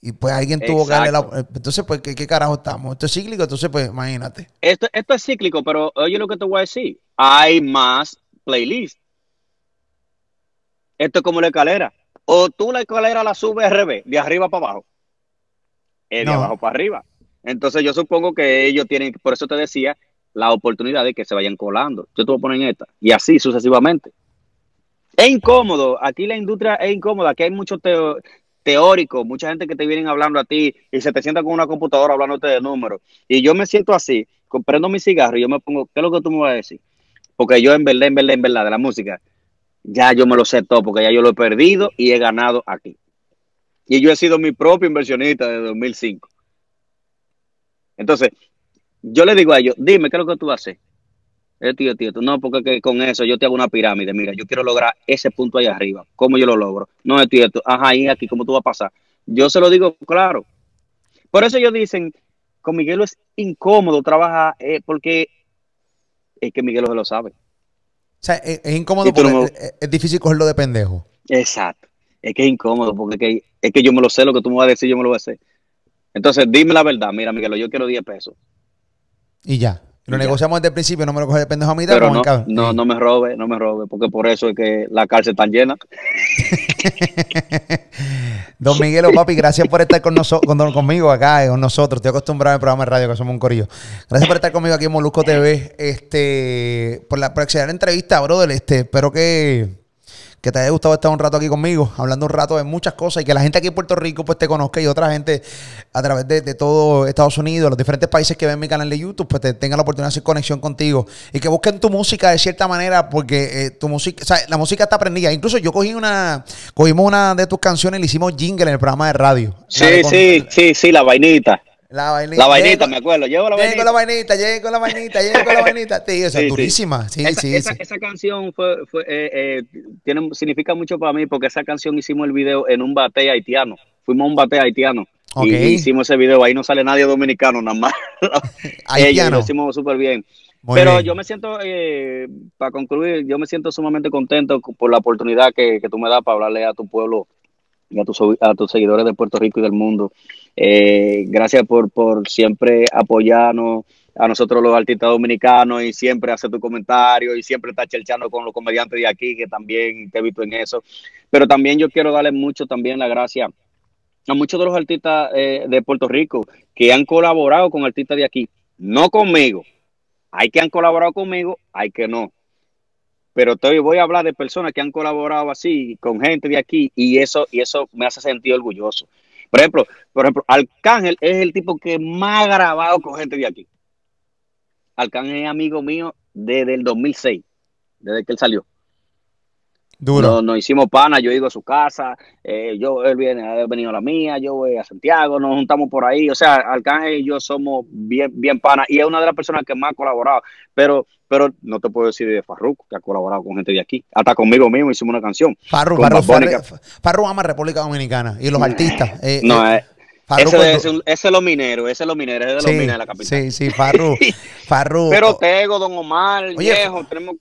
Y pues alguien tuvo que darle la... Entonces, pues, ¿qué, carajo estamos? Esto es cíclico, entonces, pues, imagínate. Esto, esto es cíclico, pero oye lo que te voy a decir. Hay más playlists. Esto es como la escalera. O tú la escalera la subes al revés, de arriba para abajo. Es de abajo para arriba. Entonces, yo supongo que ellos tienen, por eso te decía, la oportunidad de que se vayan colando. Yo te voy a poner en esta. Y así sucesivamente. Es incómodo, aquí la industria es incómoda, aquí hay mucho teórico, mucha gente que te vienen hablando a ti y se te sienta con una computadora hablándote de números. Y yo me siento así, comprendo mi cigarro y yo me pongo, ¿qué es lo que tú me vas a decir? Porque yo en verdad, en verdad, en verdad, de la música, ya yo me lo sé todo, porque ya yo lo he perdido y he ganado aquí. Y yo he sido mi propio inversionista desde 2005. Entonces, yo le digo a ellos, dime, ¿qué es lo que tú vas a hacer? Eh, tío, tío, no, porque con eso yo te hago una pirámide. Mira, yo quiero lograr ese punto ahí arriba. ¿Cómo yo lo logro? No, es tío, ajá, y aquí, ¿cómo tú vas a pasar? Yo se lo digo claro. Por eso ellos dicen, con Miguelo es incómodo trabajar, eh, porque es que Miguelo se lo sabe. O sea, es, incómodo porque es, difícil cogerlo de pendejo. Exacto. Es que es incómodo porque es que, es que yo me lo sé, lo que tú me vas a decir, yo me lo voy a hacer. Entonces, dime la verdad. Mira, Miguelo, yo quiero 10 pesos. Y ya. Lo negociamos desde el principio, no me lo coge de pendejo a mí. Pero no, no, no me robe, no me robe, porque por eso es que la cárcel está llena. Don Miguelo, papi, gracias por estar con nosotros, conmigo acá, con nosotros. Estoy acostumbrado al programa de radio, que somos un corillo. Gracias por estar conmigo aquí en Molusco TV, este, por la próxima entrevista, brother. Este, espero que que te haya gustado estar un rato aquí conmigo, hablando un rato de muchas cosas y que la gente aquí en Puerto Rico pues te conozca y otra gente a través de, todo Estados Unidos, los diferentes países que ven mi canal de YouTube, pues te tengan la oportunidad de hacer conexión contigo y que busquen tu música de cierta manera porque eh, tu música, o sea, la música está aprendida. Incluso yo cogí una, cogimos una de tus canciones y le hicimos jingle en el programa de radio. Sí, sí, sí, sí, la vainita. La vainita. La vainita, me acuerdo. Llevo la vainita. Llego la vainita, llego la vainita, llego la vainita. Tío, esa es durísima. Sí, esa, sí, esa, esa, canción fue, fue eh, eh, tiene, significa mucho para mí porque esa canción hicimos el video en un bate haitiano. Fuimos a un bate haitiano. Y hicimos ese video. Ahí no sale nadie dominicano, nada más. haitiano. lo hicimos súper bien. Pero yo me siento, eh, para concluir, yo me siento sumamente contento por la oportunidad que, que tú me das para hablarle a tu pueblo y a tus, a tus seguidores de Puerto Rico y del mundo eh, gracias por, por siempre apoyarnos a nosotros los artistas dominicanos y siempre hacer tu comentario y siempre estar chelchando con los comediantes de aquí, que también te he visto en eso. Pero también yo quiero darle mucho también la gracia a muchos de los artistas eh, de Puerto Rico que han colaborado con artistas de aquí, no conmigo. Hay que han colaborado conmigo, hay que no. Pero te voy a hablar de personas que han colaborado así con gente de aquí y eso y eso me hace sentir orgulloso Por ejemplo, por ejemplo, Arcángel es el tipo que más ha grabado con gente de aquí. Arcángel es amigo mío desde el 2006, desde que él salió. Duro. Nos, hicimos pana, yo he ido a su casa, eh, yo, él viene, ha venido a la mía, yo voy a Santiago, nos juntamos por ahí. O sea, Arcángel y yo somos bien, bien pana y es una de las personas que más ha colaborado. Pero, pero no te puedo decir de Farruko, que ha colaborado con gente de aquí. Hasta conmigo mismo hicimos una canción. Farruko, Farruko, ama República Dominicana y los artistas. Eh, no, eh, ese, es, ese es los mineros, ese es los mineros, ese es de los mineros de la capital. Sí, sí, Farru. Farru. Pero Tego, Don Omar, viejo, tenemos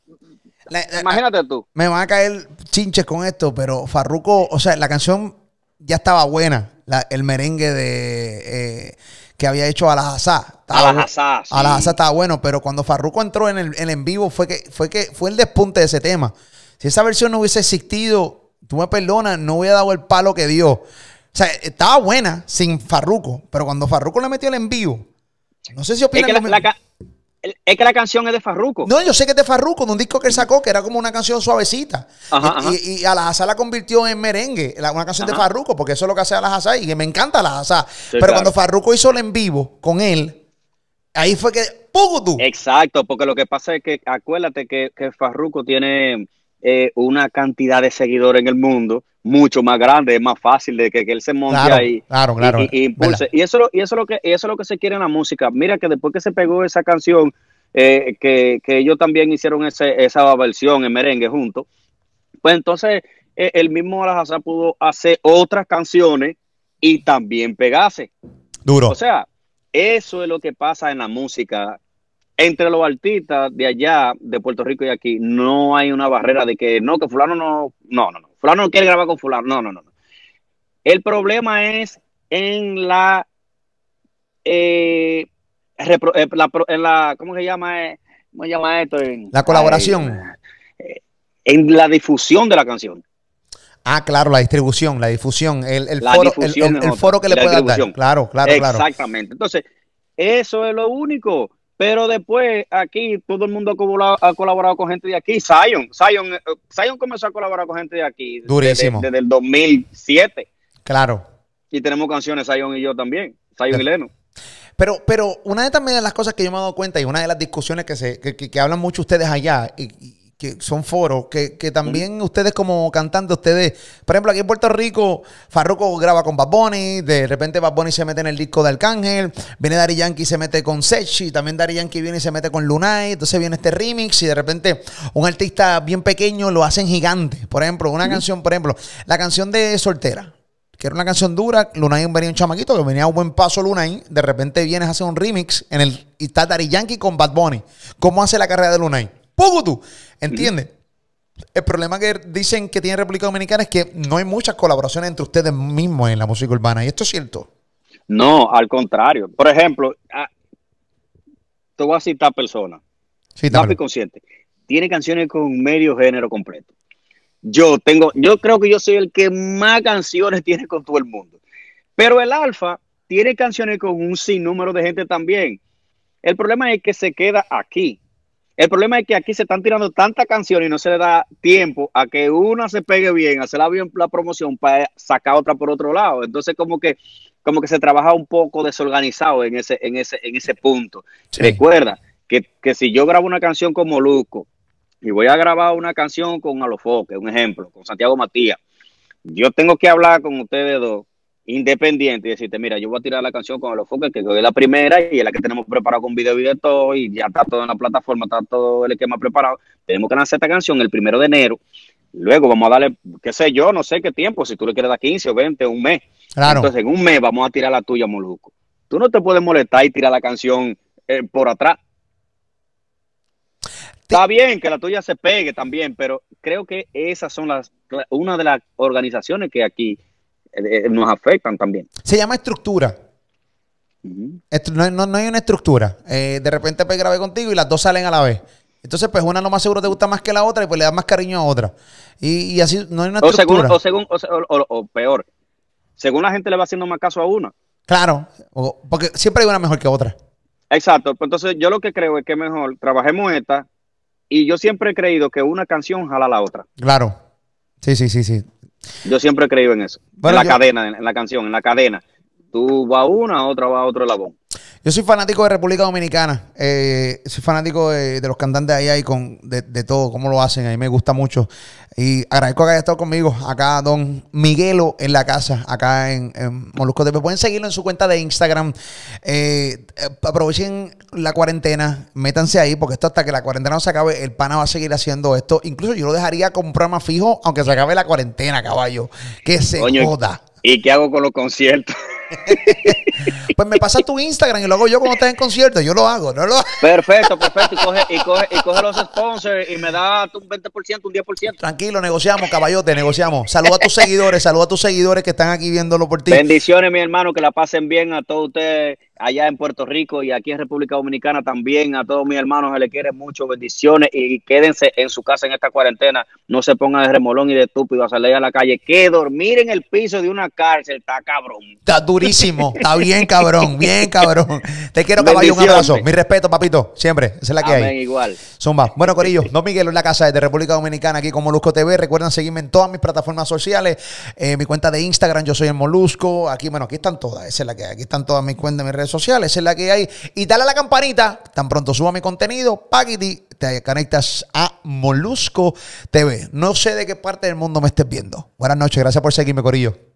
Imagínate tú. Me van a caer chinches con esto, pero Farruko, o sea, la canción ya estaba buena. el merengue de eh, que había hecho a la Hazá. A la Hazá. A la Hazá estaba bueno, pero cuando Farruko entró en el en, vivo fue que, fue que fue el despunte de ese tema. Si esa versión no hubiese existido, tú me perdonas, no hubiera dado el palo que dio. O sea, estaba buena sin Farruko, pero cuando Farruko le metió el en vivo, no sé si opinan es que la canción es de Farruko. No, yo sé que es de Farruko, de un disco que él sacó, que era como una canción suavecita. y, a la Hazá la convirtió en merengue, una canción de Farruko, porque eso es lo que hace a la Hazá y que me encanta la Hazá. Pero cuando Farruko hizo el en vivo con él, ahí fue que tú! Exacto, porque lo que pasa es que acuérdate que, que Farruko tiene eh, una cantidad de seguidores en el mundo mucho más grande, es más fácil de que, él se monte ahí claro, claro, y, impulse. Y eso, y eso es lo que eso es lo que se quiere en la música. Mira que después que se pegó esa canción, eh, que, ellos también hicieron ese, esa versión en merengue juntos, pues entonces eh, el mismo Alajazá pudo hacer otras canciones y también pegarse. Duro. O sea, eso es lo que pasa en la música entre los artistas de allá, de Puerto Rico y aquí, no hay una barrera de que no, que fulano no, no, no, no, fulano no quiere grabar con fulano, no, no, no. El problema es en la, eh, eh, en la, ¿cómo se llama? Eh, ¿Cómo se llama esto? la colaboración. en la difusión de la canción. Ah, claro, la distribución, la difusión, el, el foro, el, foro que le pueda dar. Claro, claro, claro. Exactamente. Entonces, eso es lo único. Pero después aquí todo el mundo ha colaborado, con gente de aquí. Zion, Zion, eh, Zion comenzó a colaborar con gente de aquí. Durísimo. Desde, el 2007. Claro. Y tenemos canciones Zion y yo también. Zion y Leno. Pero, pero una de también de las cosas que yo me he dado cuenta y una de las discusiones que se que, que hablan mucho ustedes allá y, que son foros, que, también ustedes como cantantes, ustedes, por ejemplo, aquí en Puerto Rico, Farruko graba con Bad Bunny, de repente Bad Bunny se mete en el disco de Arcángel, viene Dari Yankee y se mete con Sechi, también Dari Yankee viene y se mete con Lunay, entonces viene este remix y de repente un artista bien pequeño lo hacen gigante. Por ejemplo, una canción, por ejemplo, la canción de Soltera que era una canción dura. Lunay venía un chamaquito que venía a un buen paso Lunay. De repente vienes a hacer un remix en el, y está Dari Yankee con Bad Bunny. ¿Cómo hace la carrera de Lunay? Tú, ¿entiendes? El problema que dicen que tiene República Dominicana es que no hay muchas colaboraciones entre ustedes mismos en la música urbana. ¿Y esto es cierto? No, al contrario. Por ejemplo, ah, te voy a citar personas. Sí, consciente. Tiene canciones con medio género completo. Yo tengo, yo creo que yo soy el que más canciones tiene con todo el mundo. Pero el Alfa tiene canciones con un sinnúmero de gente también. El problema es que se queda aquí. El problema es que aquí se están tirando tantas canciones y no se le da tiempo a que una se pegue bien, hacerla bien la promoción para sacar otra por otro lado. Entonces, como que, como que se trabaja un poco desorganizado en ese, en ese, en ese punto. Recuerda que, que, si yo grabo una canción con Molusco y voy a grabar una canción con Alofoque, un ejemplo, con Santiago Matías, yo tengo que hablar con ustedes dos independiente y decirte, mira, yo voy a tirar la canción con los foques, que es la primera y es la que tenemos preparado con video y de todo, y ya está todo en la plataforma, está todo el esquema preparado. Tenemos que lanzar esta canción el primero de enero. Luego vamos a darle, qué sé yo, no sé qué tiempo, si tú le quieres dar 15 o 20, un mes. Claro. Entonces, en un mes vamos a tirar la tuya, Moluco. Tú no te puedes molestar y tirar la canción eh, por atrás. Está bien que la tuya se pegue también, pero creo que esas son las una de las organizaciones que aquí nos afectan también. Se llama estructura. no, hay una estructura. Eh, de repente pues grabé contigo y las dos salen a la vez. Entonces, pues una lo más seguro te gusta más que la otra y pues le das más cariño a otra. Y, así no hay una estructura. O, según, o, peor, según la gente le va haciendo más caso a una. Claro, porque siempre hay una mejor que otra. Exacto. Pues entonces, yo lo que creo es que mejor trabajemos esta y yo siempre he creído que una canción jala a la otra. Claro. Sí, sí, sí, sí. Yo siempre he creído en eso. en la cadena, en la canción, en la cadena. Tú vas a una, otra va a otro labón. Yo soy fanático de República Dominicana. Eh, soy fanático de, los cantantes ahí, ahí con, de, todo, cómo lo hacen. A mí me gusta mucho. Y agradezco que haya estado conmigo acá, don Miguelo, en la casa, acá en, Molusco TV. Pueden seguirlo en su cuenta de Instagram. Eh, aprovechen la cuarentena, métanse ahí, porque esto hasta que la cuarentena no se acabe, el pana va a seguir haciendo esto. Incluso yo lo dejaría con un programa fijo, aunque se acabe la cuarentena, caballo. Que se joda. ¿Y qué hago con los conciertos? pues me pasas tu Instagram y lo hago yo cuando estés en concierto. Yo lo hago, no lo Perfecto, perfecto. Y coge, y coge, y coge los sponsors y me da un 20%, un 10%. Tranquilo, negociamos, caballote, negociamos. Saluda a tus seguidores, saluda a tus seguidores que están aquí viéndolo por ti. Bendiciones, mi hermano, que la pasen bien a todos ustedes allá en Puerto Rico y aquí en República Dominicana también. A todos mis hermanos se les quiere mucho, bendiciones y quédense en su casa en esta cuarentena. No se pongan de remolón y de estúpido a salir a la calle. Que dormir en el piso de una cárcel está cabrón. Está durísimo, está bien cabrón, bien cabrón. Te quiero, caballo, un abrazo. Mi respeto, papito, siempre. Esa es la que hay. igual. Zumba. Bueno, Corillo, no Miguel en la casa de República Dominicana, aquí con Molusco TV. Recuerden seguirme en todas mis plataformas sociales. Eh, mi cuenta de Instagram, yo soy el Molusco. Aquí, bueno, aquí están todas. Esa es la que hay. Aquí están todas mis cuentas, mis sociales. Es la que hay. Y dale a la campanita. Tan pronto suba mi contenido, Paquiti, te conectas a Molusco TV. No sé de qué parte del mundo me estés viendo. Buenas noches. Gracias por seguirme, Corillo.